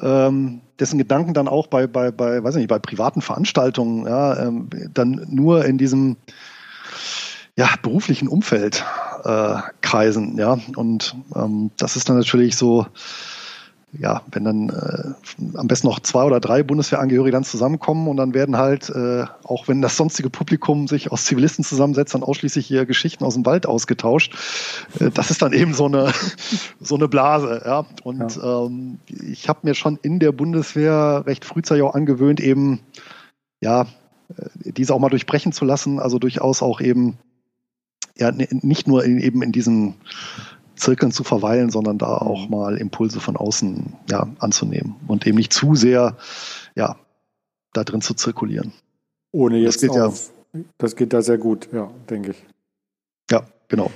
ähm, dessen Gedanken dann auch bei, bei, bei, weiß nicht, bei privaten Veranstaltungen, ja, ähm, dann nur in diesem ja, beruflichen Umfeld äh, kreisen, ja. Und ähm, das ist dann natürlich so, ja, wenn dann äh, am besten noch zwei oder drei Bundeswehrangehörige dann zusammenkommen und dann werden halt, äh, auch wenn das sonstige Publikum sich aus Zivilisten zusammensetzt, dann ausschließlich hier Geschichten aus dem Wald ausgetauscht. Äh, das ist dann eben so eine, so eine Blase, ja. Und ja. Ähm, ich habe mir schon in der Bundeswehr recht frühzeitig auch angewöhnt, eben, ja, äh, diese auch mal durchbrechen zu lassen, also durchaus auch eben, ja, nicht nur in, eben in diesen Zirkeln zu verweilen, sondern da auch mhm. mal Impulse von außen ja, anzunehmen und eben nicht zu sehr ja, da drin zu zirkulieren. Ohne jetzt das geht, auf, ja, das geht da sehr gut, ja, denke ich. Ja, genau.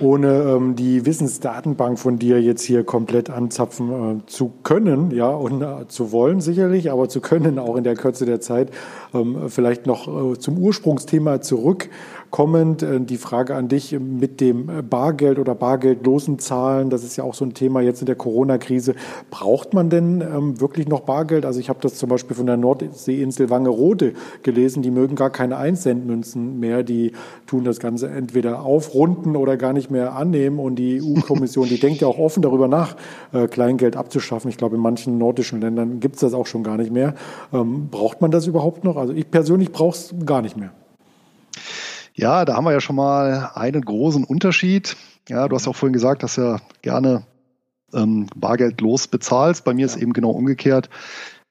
Ohne ähm, die Wissensdatenbank von dir jetzt hier komplett anzapfen äh, zu können, ja, und äh, zu wollen sicherlich, aber zu können auch in der Kürze der Zeit. Ähm, vielleicht noch äh, zum Ursprungsthema zurück. Kommend äh, die Frage an dich mit dem Bargeld oder bargeldlosen Zahlen. Das ist ja auch so ein Thema jetzt in der Corona-Krise. Braucht man denn ähm, wirklich noch Bargeld? Also ich habe das zum Beispiel von der Nordseeinsel Wangerode gelesen. Die mögen gar keine Einsendmünzen mehr. Die tun das Ganze entweder aufrunden oder gar nicht mehr annehmen. Und die EU-Kommission, die denkt ja auch offen darüber nach, äh, Kleingeld abzuschaffen. Ich glaube, in manchen nordischen Ländern gibt es das auch schon gar nicht mehr. Ähm, braucht man das überhaupt noch? Also ich persönlich brauche es gar nicht mehr. Ja, da haben wir ja schon mal einen großen Unterschied. Ja, du hast auch vorhin gesagt, dass du ja gerne ähm, bargeldlos bezahlst. Bei mir ja. ist eben genau umgekehrt.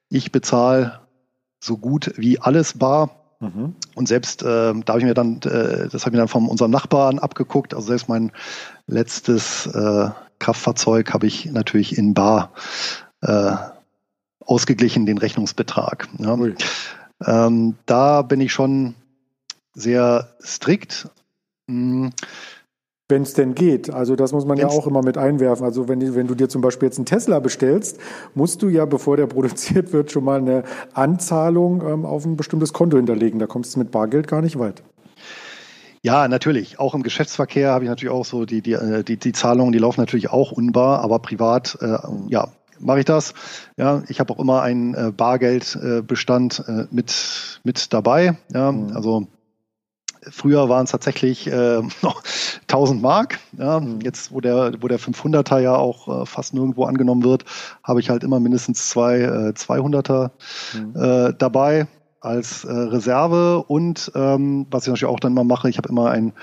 Ich bezahle so gut wie alles bar. Mhm. Und selbst äh, da habe ich mir dann, äh, das habe ich mir dann von unserem Nachbarn abgeguckt. Also selbst mein letztes äh, Kraftfahrzeug habe ich natürlich in bar äh, ausgeglichen, den Rechnungsbetrag. Ja. Ähm, da bin ich schon sehr strikt. Mhm. Wenn es denn geht. Also das muss man Wenn's ja auch immer mit einwerfen. Also wenn, wenn du dir zum Beispiel jetzt einen Tesla bestellst, musst du ja, bevor der produziert wird, schon mal eine Anzahlung ähm, auf ein bestimmtes Konto hinterlegen. Da kommst du mit Bargeld gar nicht weit. Ja, natürlich. Auch im Geschäftsverkehr habe ich natürlich auch so die, die, äh, die, die Zahlungen, die laufen natürlich auch unbar, aber privat, äh, ja, mache ich das. Ja, ich habe auch immer einen äh, Bargeldbestand äh, mit, mit dabei. Ja, mhm. also Früher waren es tatsächlich äh, noch 1000 Mark. Ja. Jetzt, wo der, wo der 500er ja auch äh, fast nirgendwo angenommen wird, habe ich halt immer mindestens zwei äh, 200er mhm. äh, dabei als äh, Reserve. Und ähm, was ich natürlich auch dann mal mache, ich habe immer einen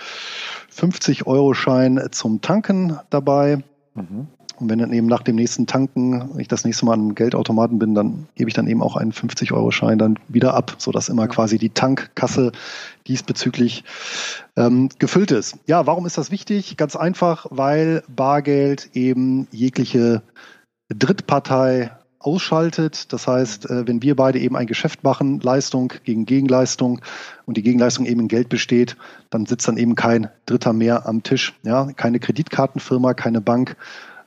50-Euro-Schein zum Tanken dabei. Mhm. Und wenn dann eben nach dem nächsten Tanken, ich das nächste Mal am Geldautomaten bin, dann gebe ich dann eben auch einen 50-Euro-Schein dann wieder ab, sodass immer quasi die Tankkasse diesbezüglich ähm, gefüllt ist. Ja, warum ist das wichtig? Ganz einfach, weil Bargeld eben jegliche Drittpartei ausschaltet. Das heißt, äh, wenn wir beide eben ein Geschäft machen, Leistung gegen Gegenleistung und die Gegenleistung eben in Geld besteht, dann sitzt dann eben kein Dritter mehr am Tisch. Ja, keine Kreditkartenfirma, keine Bank,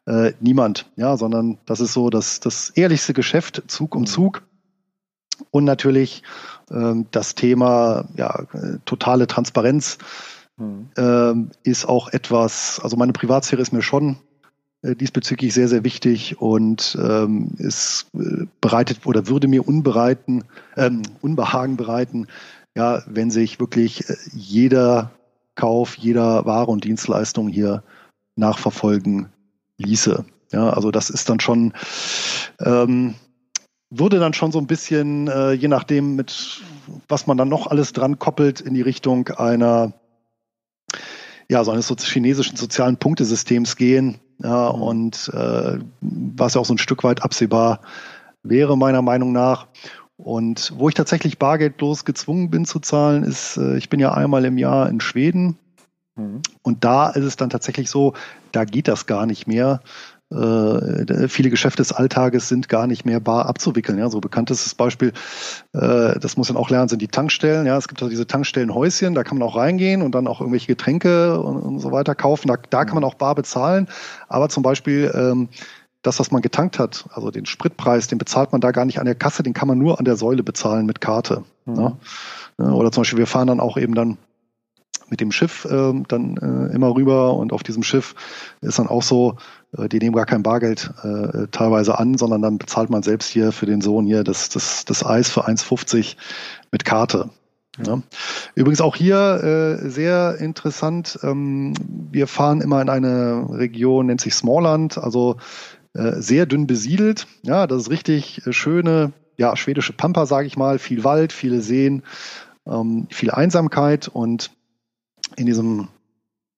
äh, niemand, ja, sondern das ist so das, das ehrlichste Geschäft, Zug um mhm. Zug. Und natürlich ähm, das Thema ja, totale Transparenz mhm. ähm, ist auch etwas, also meine Privatsphäre ist mir schon äh, diesbezüglich sehr, sehr wichtig und ähm, es äh, bereitet oder würde mir unbereiten, ähm, Unbehagen bereiten, ja, wenn sich wirklich äh, jeder Kauf, jeder Ware und Dienstleistung hier nachverfolgen ließe. Ja, also das ist dann schon, ähm, würde dann schon so ein bisschen, äh, je nachdem, mit was man dann noch alles dran koppelt, in die Richtung einer, ja, so eines so chinesischen sozialen Punktesystems gehen. Ja, und äh, was ja auch so ein Stück weit absehbar wäre, meiner Meinung nach. Und wo ich tatsächlich bargeldlos gezwungen bin zu zahlen, ist, äh, ich bin ja einmal im Jahr in Schweden Mhm. Und da ist es dann tatsächlich so, da geht das gar nicht mehr. Äh, viele Geschäfte des Alltages sind gar nicht mehr bar abzuwickeln. Ja, so bekanntestes Beispiel, äh, das muss man auch lernen, sind die Tankstellen. Ja, es gibt also diese Tankstellenhäuschen, da kann man auch reingehen und dann auch irgendwelche Getränke und, und so weiter kaufen. Da, da kann man auch bar bezahlen. Aber zum Beispiel ähm, das, was man getankt hat, also den Spritpreis, den bezahlt man da gar nicht an der Kasse, den kann man nur an der Säule bezahlen mit Karte. Mhm. Ja. Oder zum Beispiel, wir fahren dann auch eben dann mit dem Schiff äh, dann äh, immer rüber und auf diesem Schiff ist dann auch so, äh, die nehmen gar kein Bargeld äh, teilweise an, sondern dann bezahlt man selbst hier für den Sohn hier das, das, das Eis für 1,50 mit Karte. Ja. Übrigens auch hier äh, sehr interessant, ähm, wir fahren immer in eine Region, nennt sich Smallland, also äh, sehr dünn besiedelt. Ja, das ist richtig äh, schöne, ja, schwedische Pampa, sage ich mal, viel Wald, viele Seen, ähm, viel Einsamkeit und in diesem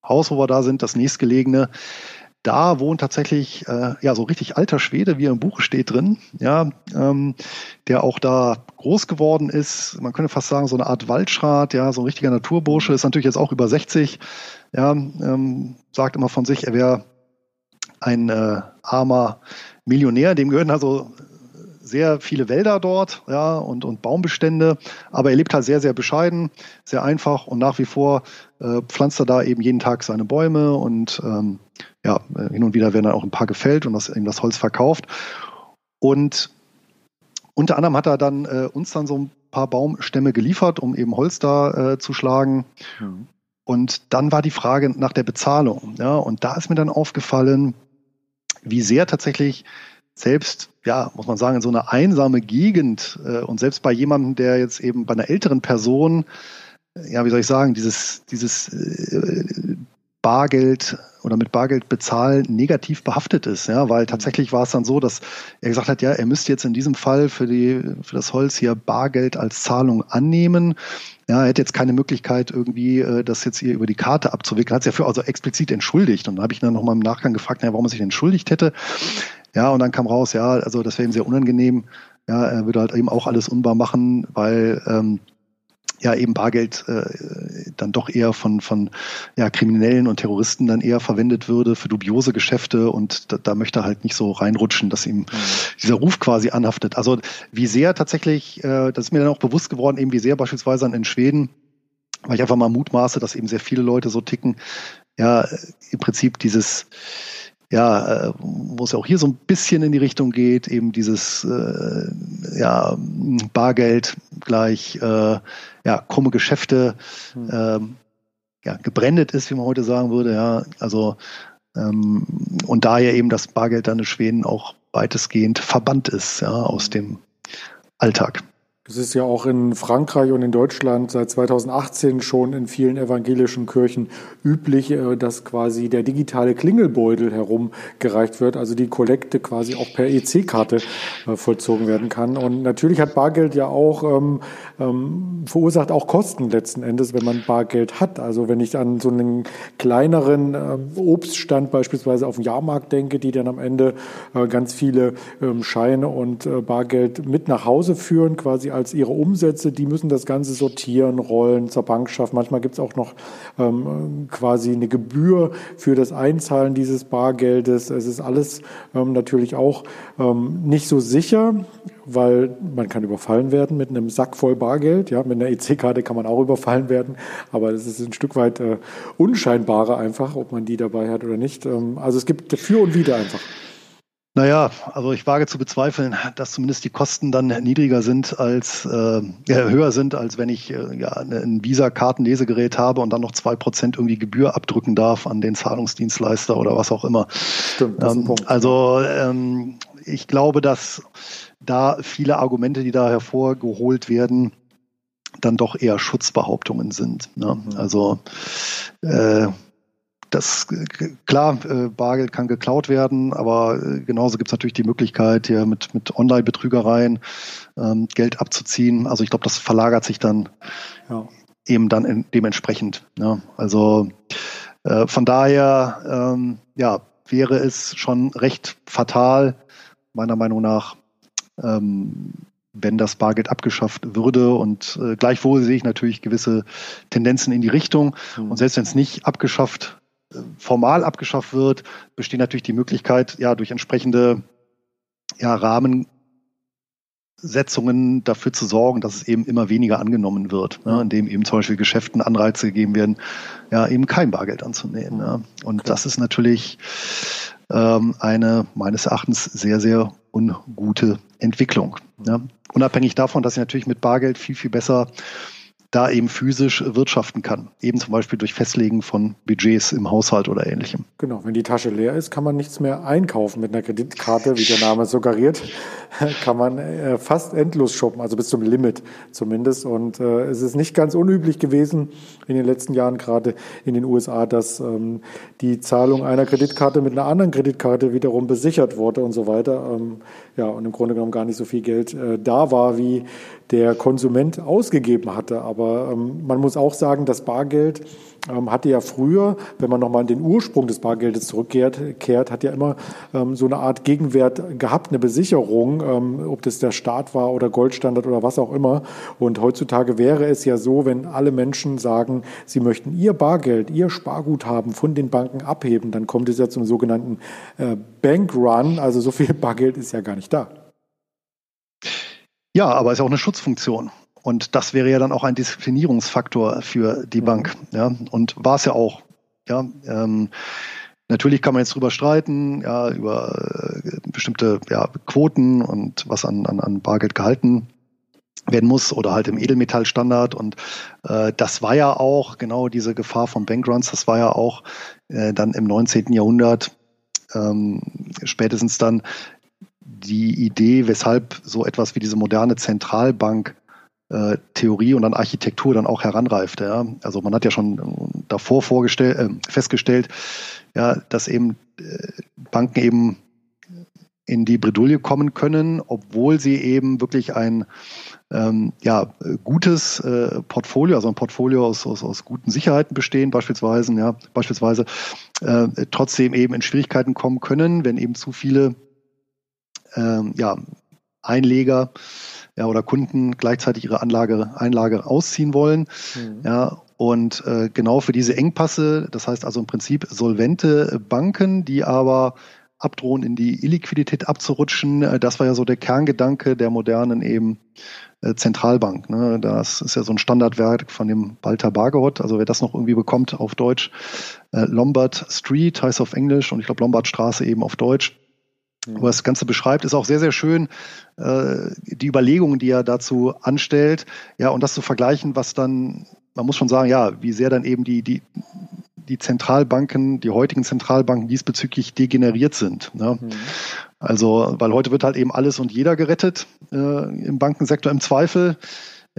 Haus, wo wir da sind, das nächstgelegene, da wohnt tatsächlich äh, ja so richtig alter Schwede, wie er im Buch steht drin, ja, ähm, der auch da groß geworden ist. Man könnte fast sagen so eine Art Waldschrat, ja, so ein richtiger Naturbursche, ist natürlich jetzt auch über 60, ja, ähm, sagt immer von sich, er wäre ein äh, armer Millionär, dem gehören also sehr viele Wälder dort, ja, und, und Baumbestände, aber er lebt halt sehr, sehr bescheiden, sehr einfach und nach wie vor äh, pflanzt er da eben jeden Tag seine Bäume und ähm, ja, hin und wieder werden dann auch ein paar gefällt und das, eben das Holz verkauft. Und unter anderem hat er dann äh, uns dann so ein paar Baumstämme geliefert, um eben Holz da äh, zu schlagen. Mhm. Und dann war die Frage nach der Bezahlung. Ja, und da ist mir dann aufgefallen, wie sehr tatsächlich selbst, ja, muss man sagen, in so eine einsame Gegend äh, und selbst bei jemandem, der jetzt eben bei einer älteren Person, äh, ja, wie soll ich sagen, dieses, dieses äh, Bargeld oder mit Bargeld bezahlen negativ behaftet ist, ja, weil tatsächlich war es dann so, dass er gesagt hat, ja, er müsste jetzt in diesem Fall für die für das Holz hier Bargeld als Zahlung annehmen. Ja, er hätte jetzt keine Möglichkeit irgendwie äh, das jetzt hier über die Karte abzuwickeln. Hat sich ja für also explizit entschuldigt und dann habe ich dann noch mal im Nachgang gefragt, ja, warum er sich entschuldigt hätte. Ja, und dann kam raus, ja, also das wäre ihm sehr unangenehm. Ja, er würde halt eben auch alles unbar machen, weil ähm, ja eben Bargeld äh, dann doch eher von, von ja, Kriminellen und Terroristen dann eher verwendet würde für dubiose Geschäfte und da, da möchte er halt nicht so reinrutschen, dass ihm mhm. dieser Ruf quasi anhaftet. Also wie sehr tatsächlich, äh, das ist mir dann auch bewusst geworden, eben wie sehr beispielsweise in Schweden, weil ich einfach mal mutmaße, dass eben sehr viele Leute so ticken, ja, im Prinzip dieses ja, äh, wo es ja auch hier so ein bisschen in die Richtung geht, eben dieses äh, ja, Bargeld gleich äh, ja, krumme Geschäfte hm. ähm, ja, gebrandet ist, wie man heute sagen würde, ja, also ähm, und daher eben das Bargeld dann in Schweden auch weitestgehend verbannt ist, ja, aus hm. dem Alltag. Es ist ja auch in Frankreich und in Deutschland seit 2018 schon in vielen evangelischen Kirchen üblich, äh, dass quasi der digitale Klingelbeutel herumgereicht wird, also die Kollekte quasi auch per EC-Karte äh, vollzogen werden kann. Und natürlich hat Bargeld ja auch ähm, ähm, verursacht auch Kosten letzten Endes, wenn man Bargeld hat. Also wenn ich an so einen kleineren ähm, Obststand beispielsweise auf dem Jahrmarkt denke, die dann am Ende äh, ganz viele ähm, Scheine und äh, Bargeld mit nach Hause führen, quasi als ihre Umsätze, die müssen das Ganze sortieren, rollen, zur Bank schaffen. Manchmal gibt es auch noch ähm, quasi eine Gebühr für das Einzahlen dieses Bargeldes. Es ist alles ähm, natürlich auch ähm, nicht so sicher, weil man kann überfallen werden mit einem Sack voll Bargeld. Ja, mit einer EC-Karte kann man auch überfallen werden, aber das ist ein Stück weit äh, unscheinbarer einfach, ob man die dabei hat oder nicht. Ähm, also es gibt für und wieder einfach. Naja, also ich wage zu bezweifeln, dass zumindest die Kosten dann niedriger sind als äh, höher sind, als wenn ich äh, ja ein Visa-Kartenlesegerät habe und dann noch zwei Prozent irgendwie Gebühr abdrücken darf an den Zahlungsdienstleister oder was auch immer. Stimmt, ähm. Also ähm, ich glaube, dass da viele Argumente, die da hervorgeholt werden, dann doch eher Schutzbehauptungen sind. Ne? Mhm. Also äh, das klar, äh, Bargeld kann geklaut werden, aber äh, genauso gibt es natürlich die Möglichkeit, hier mit, mit Online-Betrügereien ähm, Geld abzuziehen. Also ich glaube, das verlagert sich dann ja. eben dann in, dementsprechend. Ja. Also äh, von daher ähm, ja, wäre es schon recht fatal, meiner Meinung nach, ähm, wenn das Bargeld abgeschafft würde. Und äh, gleichwohl sehe ich natürlich gewisse Tendenzen in die Richtung. Mhm. Und selbst wenn es nicht abgeschafft formal abgeschafft wird, besteht natürlich die Möglichkeit, ja, durch entsprechende ja, Rahmensetzungen dafür zu sorgen, dass es eben immer weniger angenommen wird, ne, indem eben zum Beispiel Geschäften Anreize gegeben werden, ja, eben kein Bargeld anzunehmen. Ja. Und okay. das ist natürlich ähm, eine meines Erachtens sehr, sehr ungute Entwicklung. Ja. Unabhängig davon, dass ich natürlich mit Bargeld viel, viel besser da eben physisch wirtschaften kann. Eben zum Beispiel durch Festlegen von Budgets im Haushalt oder ähnlichem. Genau, wenn die Tasche leer ist, kann man nichts mehr einkaufen mit einer Kreditkarte, wie der Name suggeriert. kann man äh, fast endlos shoppen, also bis zum Limit zumindest. Und äh, es ist nicht ganz unüblich gewesen in den letzten Jahren, gerade in den USA, dass ähm, die Zahlung einer Kreditkarte mit einer anderen Kreditkarte wiederum besichert wurde und so weiter. Ähm, ja, und im Grunde genommen gar nicht so viel Geld äh, da war, wie der Konsument ausgegeben hatte. Aber ähm, man muss auch sagen, das Bargeld hatte ja früher, wenn man nochmal an den Ursprung des Bargeldes zurückkehrt, kehrt, hat ja immer ähm, so eine Art Gegenwert gehabt, eine Besicherung, ähm, ob das der Staat war oder Goldstandard oder was auch immer. Und heutzutage wäre es ja so, wenn alle Menschen sagen, sie möchten ihr Bargeld, ihr Sparguthaben von den Banken abheben, dann kommt es ja zum sogenannten äh, Bankrun. Also so viel Bargeld ist ja gar nicht da. Ja, aber es ist auch eine Schutzfunktion. Und das wäre ja dann auch ein Disziplinierungsfaktor für die Bank. Ja, und war es ja auch. Ja, ähm, natürlich kann man jetzt drüber streiten, ja, über äh, bestimmte ja, Quoten und was an, an, an Bargeld gehalten werden muss oder halt im Edelmetallstandard. Und äh, das war ja auch genau diese Gefahr von Bankruns, das war ja auch äh, dann im 19. Jahrhundert ähm, spätestens dann die Idee, weshalb so etwas wie diese moderne Zentralbank äh, Theorie und dann Architektur dann auch heranreifte. Ja. Also man hat ja schon davor vorgestellt, äh, festgestellt, ja, dass eben äh, Banken eben in die Bredouille kommen können, obwohl sie eben wirklich ein ähm, ja, gutes äh, Portfolio, also ein Portfolio aus, aus, aus guten Sicherheiten bestehen, beispielsweise, ja, beispielsweise äh, trotzdem eben in Schwierigkeiten kommen können, wenn eben zu viele ähm, ja, Einleger ja, oder Kunden gleichzeitig ihre Anlage, Einlage ausziehen wollen. Mhm. Ja, und äh, genau für diese Engpasse, das heißt also im Prinzip solvente Banken, die aber abdrohen, in die Illiquidität abzurutschen. Äh, das war ja so der Kerngedanke der modernen eben äh, Zentralbank. Ne? Das ist ja so ein Standardwerk von dem Walter Bargerot. Also wer das noch irgendwie bekommt auf Deutsch, äh, Lombard Street heißt auf Englisch und ich glaube Lombard Straße eben auf Deutsch. Mhm. Wo das Ganze beschreibt, ist auch sehr, sehr schön, äh, die Überlegungen, die er dazu anstellt. Ja, und das zu vergleichen, was dann, man muss schon sagen, ja, wie sehr dann eben die, die, die Zentralbanken, die heutigen Zentralbanken diesbezüglich degeneriert sind. Ne? Mhm. Also, weil heute wird halt eben alles und jeder gerettet äh, im Bankensektor im Zweifel.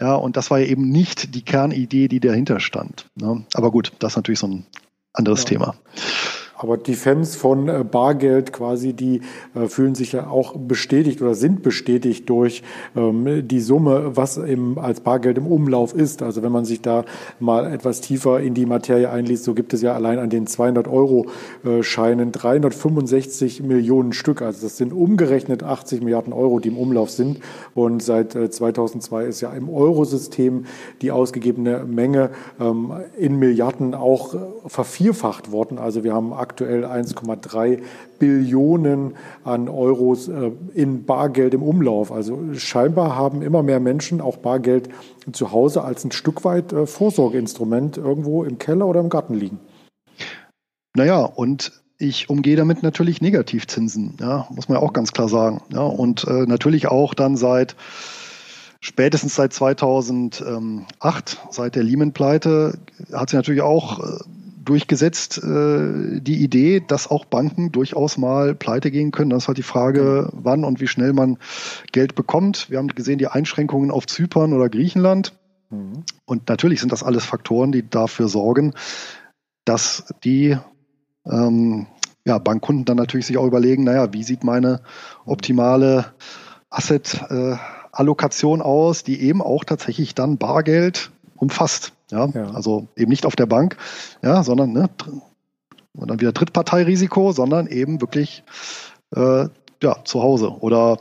Ja, und das war ja eben nicht die Kernidee, die dahinter stand. Ne? Aber gut, das ist natürlich so ein anderes ja. Thema. Aber die Fans von äh, Bargeld quasi, die äh, fühlen sich ja auch bestätigt oder sind bestätigt durch ähm, die Summe, was im, als Bargeld im Umlauf ist. Also wenn man sich da mal etwas tiefer in die Materie einliest, so gibt es ja allein an den 200 Euro äh, Scheinen 365 Millionen Stück. Also das sind umgerechnet 80 Milliarden Euro, die im Umlauf sind. Und seit 2002 ist ja im Eurosystem die ausgegebene Menge ähm, in Milliarden auch vervierfacht worden. Also wir haben aktuell 1,3 Billionen an Euros äh, in Bargeld im Umlauf. Also scheinbar haben immer mehr Menschen auch Bargeld zu Hause als ein Stück weit äh, Vorsorgeinstrument irgendwo im Keller oder im Garten liegen. Naja, und ich umgehe damit natürlich Negativzinsen, ja, muss man ja auch ganz klar sagen. Ja, und äh, natürlich auch dann seit spätestens seit 2008, seit der Lehman-Pleite, hat sich natürlich auch äh, durchgesetzt äh, die Idee, dass auch Banken durchaus mal pleite gehen können. Das ist halt die Frage, wann und wie schnell man Geld bekommt. Wir haben gesehen, die Einschränkungen auf Zypern oder Griechenland. Mhm. Und natürlich sind das alles Faktoren, die dafür sorgen, dass die ähm, ja, Bankkunden dann natürlich sich auch überlegen, naja, wie sieht meine optimale Asset-Allokation äh, aus, die eben auch tatsächlich dann Bargeld umfasst. Ja, ja, also eben nicht auf der Bank, ja, sondern ne, und dann wieder Drittparteirisiko, sondern eben wirklich äh, ja, zu Hause oder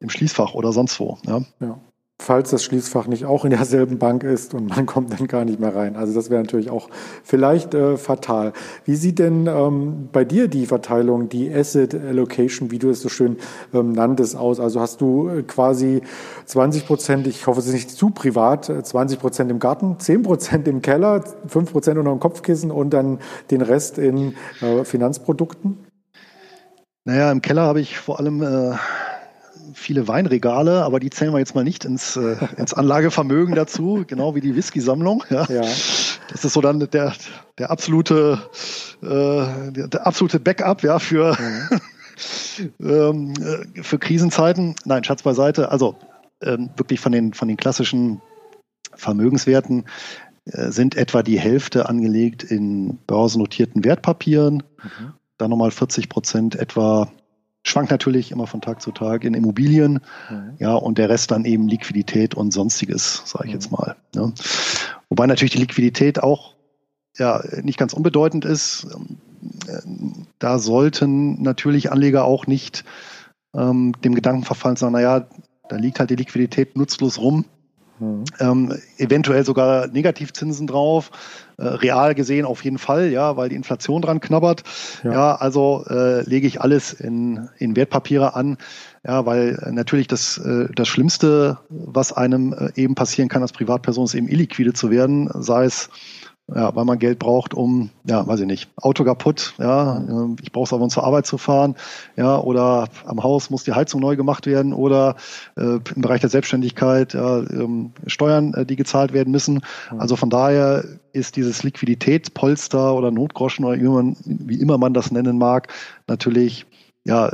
im Schließfach oder sonst wo. Ja. ja falls das Schließfach nicht auch in derselben Bank ist und man kommt dann gar nicht mehr rein. Also das wäre natürlich auch vielleicht äh, fatal. Wie sieht denn ähm, bei dir die Verteilung, die Asset Allocation, wie du es so schön ähm, nanntest, aus? Also hast du äh, quasi 20 Prozent, ich hoffe, es ist nicht zu privat, 20 äh, Prozent im Garten, 10 Prozent im Keller, 5 Prozent unter dem Kopfkissen und dann den Rest in äh, Finanzprodukten? Naja, im Keller habe ich vor allem äh, viele Weinregale, aber die zählen wir jetzt mal nicht ins, äh, ins Anlagevermögen dazu, genau wie die Whisky-Sammlung. Ja. ja. Das ist so dann der, der absolute, äh, der, der absolute Backup ja, für, mhm. ähm, äh, für Krisenzeiten. Nein, Schatz beiseite. Also ähm, wirklich von den, von den klassischen Vermögenswerten äh, sind etwa die Hälfte angelegt in börsennotierten Wertpapieren. Mhm. Dann nochmal 40 Prozent etwa Schwankt natürlich immer von Tag zu Tag in Immobilien, mhm. ja, und der Rest dann eben Liquidität und sonstiges, sage ich mhm. jetzt mal. Ja. Wobei natürlich die Liquidität auch ja nicht ganz unbedeutend ist. Da sollten natürlich Anleger auch nicht ähm, dem Gedanken verfallen, sagen, naja, da liegt halt die Liquidität nutzlos rum. Mhm. Ähm, eventuell sogar Negativzinsen drauf. Äh, real gesehen auf jeden Fall, ja, weil die Inflation dran knabbert. Ja, ja also äh, lege ich alles in, in Wertpapiere an. Ja, weil äh, natürlich das, äh, das Schlimmste, was einem äh, eben passieren kann als Privatperson, ist eben illiquide zu werden, sei es ja, weil man Geld braucht, um, ja, weiß ich nicht, Auto kaputt, ja, ähm, ich brauche es aber, um zur Arbeit zu fahren, ja, oder am Haus muss die Heizung neu gemacht werden oder äh, im Bereich der Selbstständigkeit ja, ähm, Steuern, äh, die gezahlt werden müssen. Mhm. Also von daher ist dieses Liquiditätspolster oder Notgroschen oder wie, man, wie immer man das nennen mag, natürlich ja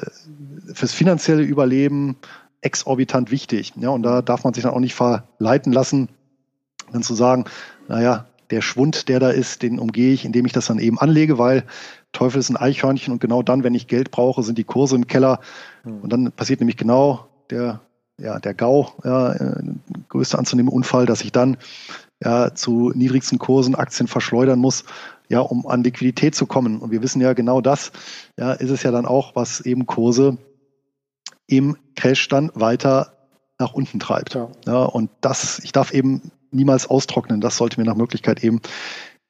fürs finanzielle Überleben exorbitant wichtig. Ja, und da darf man sich dann auch nicht verleiten lassen, dann zu sagen, naja, der Schwund, der da ist, den umgehe ich, indem ich das dann eben anlege, weil Teufel ist ein Eichhörnchen und genau dann, wenn ich Geld brauche, sind die Kurse im Keller. Hm. Und dann passiert nämlich genau der, ja, der GAU, ja, äh, größte anzunehmende Unfall, dass ich dann ja, zu niedrigsten Kursen Aktien verschleudern muss, ja, um an Liquidität zu kommen. Und wir wissen ja genau das, ja, ist es ja dann auch, was eben Kurse im Crash dann weiter nach unten treibt. Ja. ja. und das, ich darf eben niemals austrocknen. Das sollte mir nach Möglichkeit eben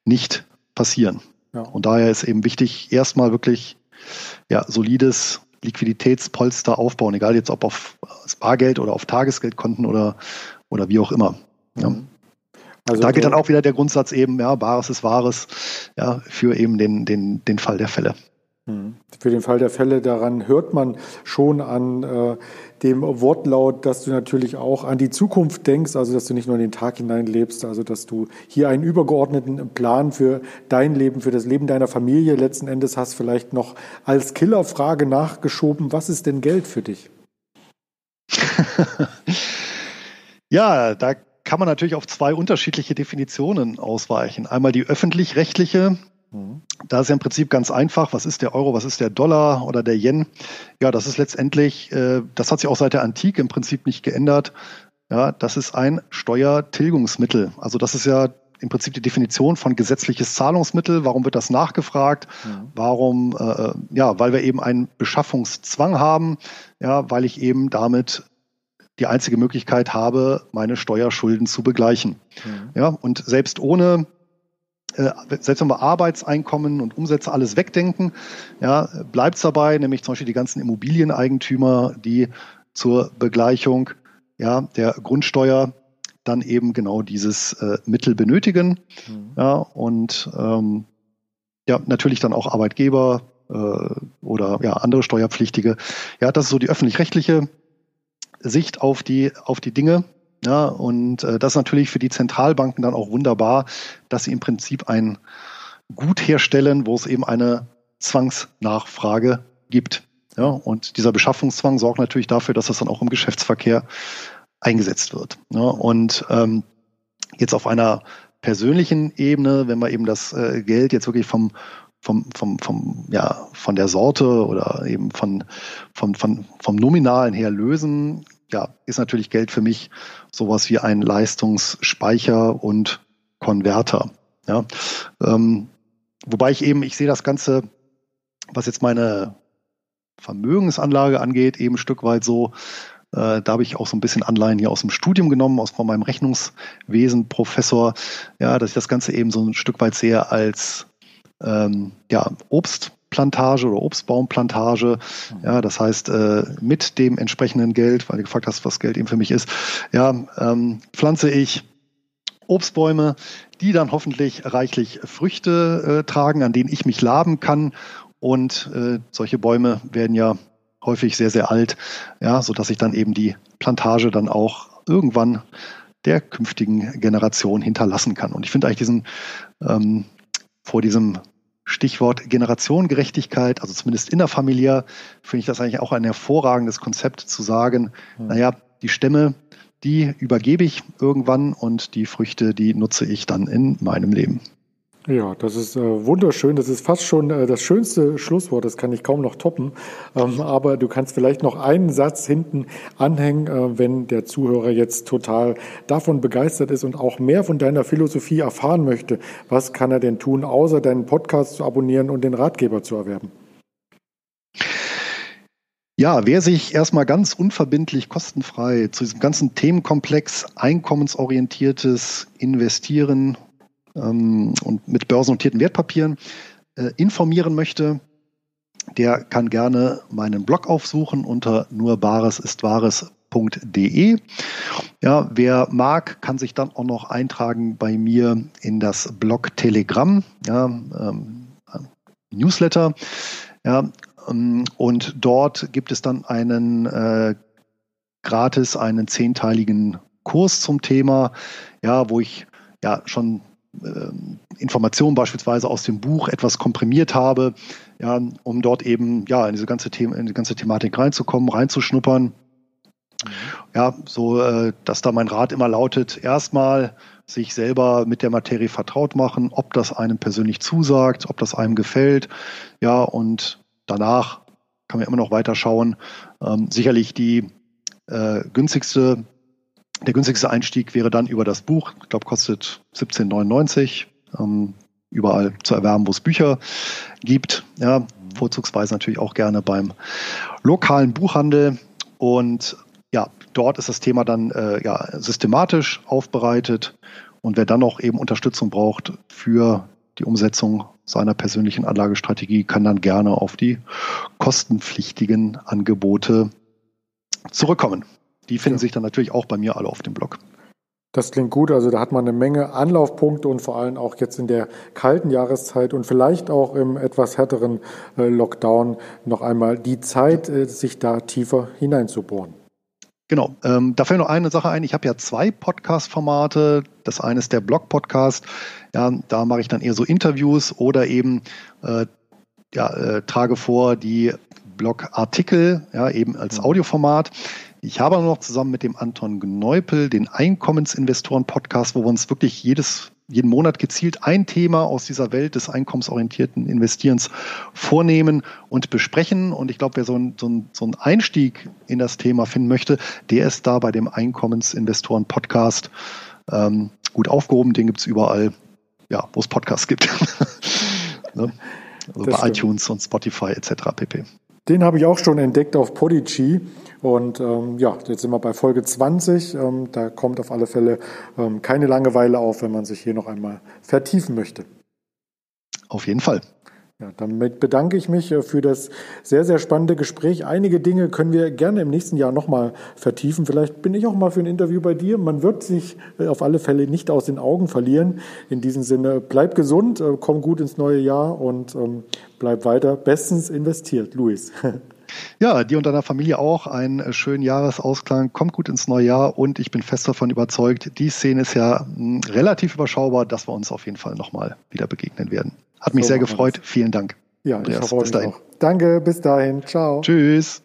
nicht passieren. Ja. Und daher ist eben wichtig, erstmal wirklich ja, solides Liquiditätspolster aufbauen, egal jetzt ob auf Bargeld oder auf Tagesgeldkonten oder, oder wie auch immer. Ja. Mhm. Also da geht dann auch wieder der Grundsatz eben, ja, Bares ist Wahres, ja, für eben den, den, den Fall der Fälle. Für den Fall der Fälle, daran hört man schon an äh, dem Wortlaut, dass du natürlich auch an die Zukunft denkst, also dass du nicht nur in den Tag hinein lebst, also dass du hier einen übergeordneten Plan für dein Leben, für das Leben deiner Familie letzten Endes hast, vielleicht noch als Killerfrage nachgeschoben, was ist denn Geld für dich? ja, da kann man natürlich auf zwei unterschiedliche Definitionen ausweichen. Einmal die öffentlich-rechtliche, da ist ja im Prinzip ganz einfach, was ist der Euro, was ist der Dollar oder der Yen? Ja, das ist letztendlich, äh, das hat sich auch seit der Antike im Prinzip nicht geändert. Ja, das ist ein Steuertilgungsmittel. Also das ist ja im Prinzip die Definition von gesetzliches Zahlungsmittel. Warum wird das nachgefragt? Mhm. Warum? Äh, ja, weil wir eben einen Beschaffungszwang haben. Ja, weil ich eben damit die einzige Möglichkeit habe, meine Steuerschulden zu begleichen. Mhm. Ja, und selbst ohne äh, selbst wenn wir Arbeitseinkommen und Umsätze alles wegdenken, ja, bleibt es dabei, nämlich zum Beispiel die ganzen Immobilieneigentümer, die zur Begleichung ja, der Grundsteuer dann eben genau dieses äh, Mittel benötigen. Mhm. Ja, und ähm, ja, natürlich dann auch Arbeitgeber äh, oder ja, andere Steuerpflichtige. Ja, das ist so die öffentlich-rechtliche Sicht auf die, auf die Dinge. Ja, und äh, das ist natürlich für die Zentralbanken dann auch wunderbar, dass sie im Prinzip ein Gut herstellen, wo es eben eine Zwangsnachfrage gibt. Ja, und dieser Beschaffungszwang sorgt natürlich dafür, dass das dann auch im Geschäftsverkehr eingesetzt wird. Ja, und ähm, jetzt auf einer persönlichen Ebene, wenn wir eben das äh, Geld jetzt wirklich vom vom, vom, vom, ja, von der Sorte oder eben von, von, von, vom Nominalen her lösen, ja, ist natürlich Geld für mich sowas wie ein Leistungsspeicher und Konverter. Ja, ähm, wobei ich eben, ich sehe das Ganze, was jetzt meine Vermögensanlage angeht, eben ein Stück weit so, äh, da habe ich auch so ein bisschen Anleihen hier aus dem Studium genommen, aus von meinem Rechnungswesen-Professor, ja, dass ich das Ganze eben so ein Stück weit sehe als ähm, ja, Obst Plantage oder Obstbaumplantage. Ja, das heißt, äh, mit dem entsprechenden Geld, weil du gefragt hast, was Geld eben für mich ist, ja, ähm, pflanze ich Obstbäume, die dann hoffentlich reichlich Früchte äh, tragen, an denen ich mich laben kann. Und äh, solche Bäume werden ja häufig sehr, sehr alt, ja, so dass ich dann eben die Plantage dann auch irgendwann der künftigen Generation hinterlassen kann. Und ich finde eigentlich diesen ähm, vor diesem Stichwort Generationengerechtigkeit, also zumindest innerfamiliär, finde ich das eigentlich auch ein hervorragendes Konzept zu sagen, mhm. naja, die Stämme, die übergebe ich irgendwann und die Früchte, die nutze ich dann in meinem Leben. Ja, das ist äh, wunderschön. Das ist fast schon äh, das schönste Schlusswort. Das kann ich kaum noch toppen. Ähm, aber du kannst vielleicht noch einen Satz hinten anhängen, äh, wenn der Zuhörer jetzt total davon begeistert ist und auch mehr von deiner Philosophie erfahren möchte. Was kann er denn tun, außer deinen Podcast zu abonnieren und den Ratgeber zu erwerben? Ja, wer sich erstmal ganz unverbindlich, kostenfrei zu diesem ganzen Themenkomplex einkommensorientiertes Investieren ähm, und mit börsennotierten Wertpapieren äh, informieren möchte, der kann gerne meinen Blog aufsuchen unter nurbaresistwahres.de. Ja, wer mag, kann sich dann auch noch eintragen bei mir in das Blog Telegram, ja, ähm, Newsletter. Ja, ähm, und dort gibt es dann einen äh, gratis, einen zehnteiligen Kurs zum Thema, ja, wo ich ja schon äh, Informationen beispielsweise aus dem Buch etwas komprimiert habe, ja, um dort eben ja in diese ganze Thema, in die ganze Thematik reinzukommen, reinzuschnuppern. Mhm. Ja, so äh, dass da mein Rat immer lautet: erstmal sich selber mit der Materie vertraut machen, ob das einem persönlich zusagt, ob das einem gefällt, ja, und danach kann man immer noch weiter schauen. Ähm, sicherlich die äh, günstigste der günstigste Einstieg wäre dann über das Buch. Ich glaube, kostet 17,99. Ähm, überall zu erwerben, wo es Bücher gibt. Ja, vorzugsweise natürlich auch gerne beim lokalen Buchhandel. Und ja, dort ist das Thema dann äh, ja, systematisch aufbereitet. Und wer dann noch eben Unterstützung braucht für die Umsetzung seiner persönlichen Anlagestrategie, kann dann gerne auf die kostenpflichtigen Angebote zurückkommen. Die finden ja. sich dann natürlich auch bei mir alle auf dem Blog. Das klingt gut. Also da hat man eine Menge Anlaufpunkte und vor allem auch jetzt in der kalten Jahreszeit und vielleicht auch im etwas härteren äh, Lockdown noch einmal die Zeit, äh, sich da tiefer hineinzubohren. Genau, ähm, da fällt noch eine Sache ein. Ich habe ja zwei Podcast-Formate. Das eine ist der Blog-Podcast. Ja, da mache ich dann eher so Interviews oder eben äh, ja, äh, trage vor die Blog-Artikel, ja, eben als. Audioformat. Ich habe noch zusammen mit dem Anton Gneupel den Einkommensinvestoren-Podcast, wo wir uns wirklich jedes, jeden Monat gezielt ein Thema aus dieser Welt des einkommensorientierten Investierens vornehmen und besprechen. Und ich glaube, wer so, ein, so, ein, so einen Einstieg in das Thema finden möchte, der ist da bei dem Einkommensinvestoren-Podcast ähm, gut aufgehoben. Den gibt es überall, ja, wo es Podcasts gibt. ne? Also bei stimmt. iTunes und Spotify etc. pp. Den habe ich auch schon entdeckt auf Podigy. Und ähm, ja, jetzt sind wir bei Folge 20. Ähm, da kommt auf alle Fälle ähm, keine Langeweile auf, wenn man sich hier noch einmal vertiefen möchte. Auf jeden Fall. Ja, damit bedanke ich mich äh, für das sehr, sehr spannende Gespräch. Einige Dinge können wir gerne im nächsten Jahr nochmal vertiefen. Vielleicht bin ich auch mal für ein Interview bei dir. Man wird sich äh, auf alle Fälle nicht aus den Augen verlieren. In diesem Sinne, bleib gesund, äh, komm gut ins neue Jahr und ähm, bleib weiter bestens investiert. Luis. Ja, dir und deiner Familie auch einen schönen Jahresausklang. Kommt gut ins neue Jahr und ich bin fest davon überzeugt, die Szene ist ja hm, relativ überschaubar, dass wir uns auf jeden Fall nochmal wieder begegnen werden. Hat mich so sehr gefreut. Vielen Dank. Ja, ich Andreas, hoffe bis dahin. Auch. Danke, bis dahin. Ciao. Tschüss.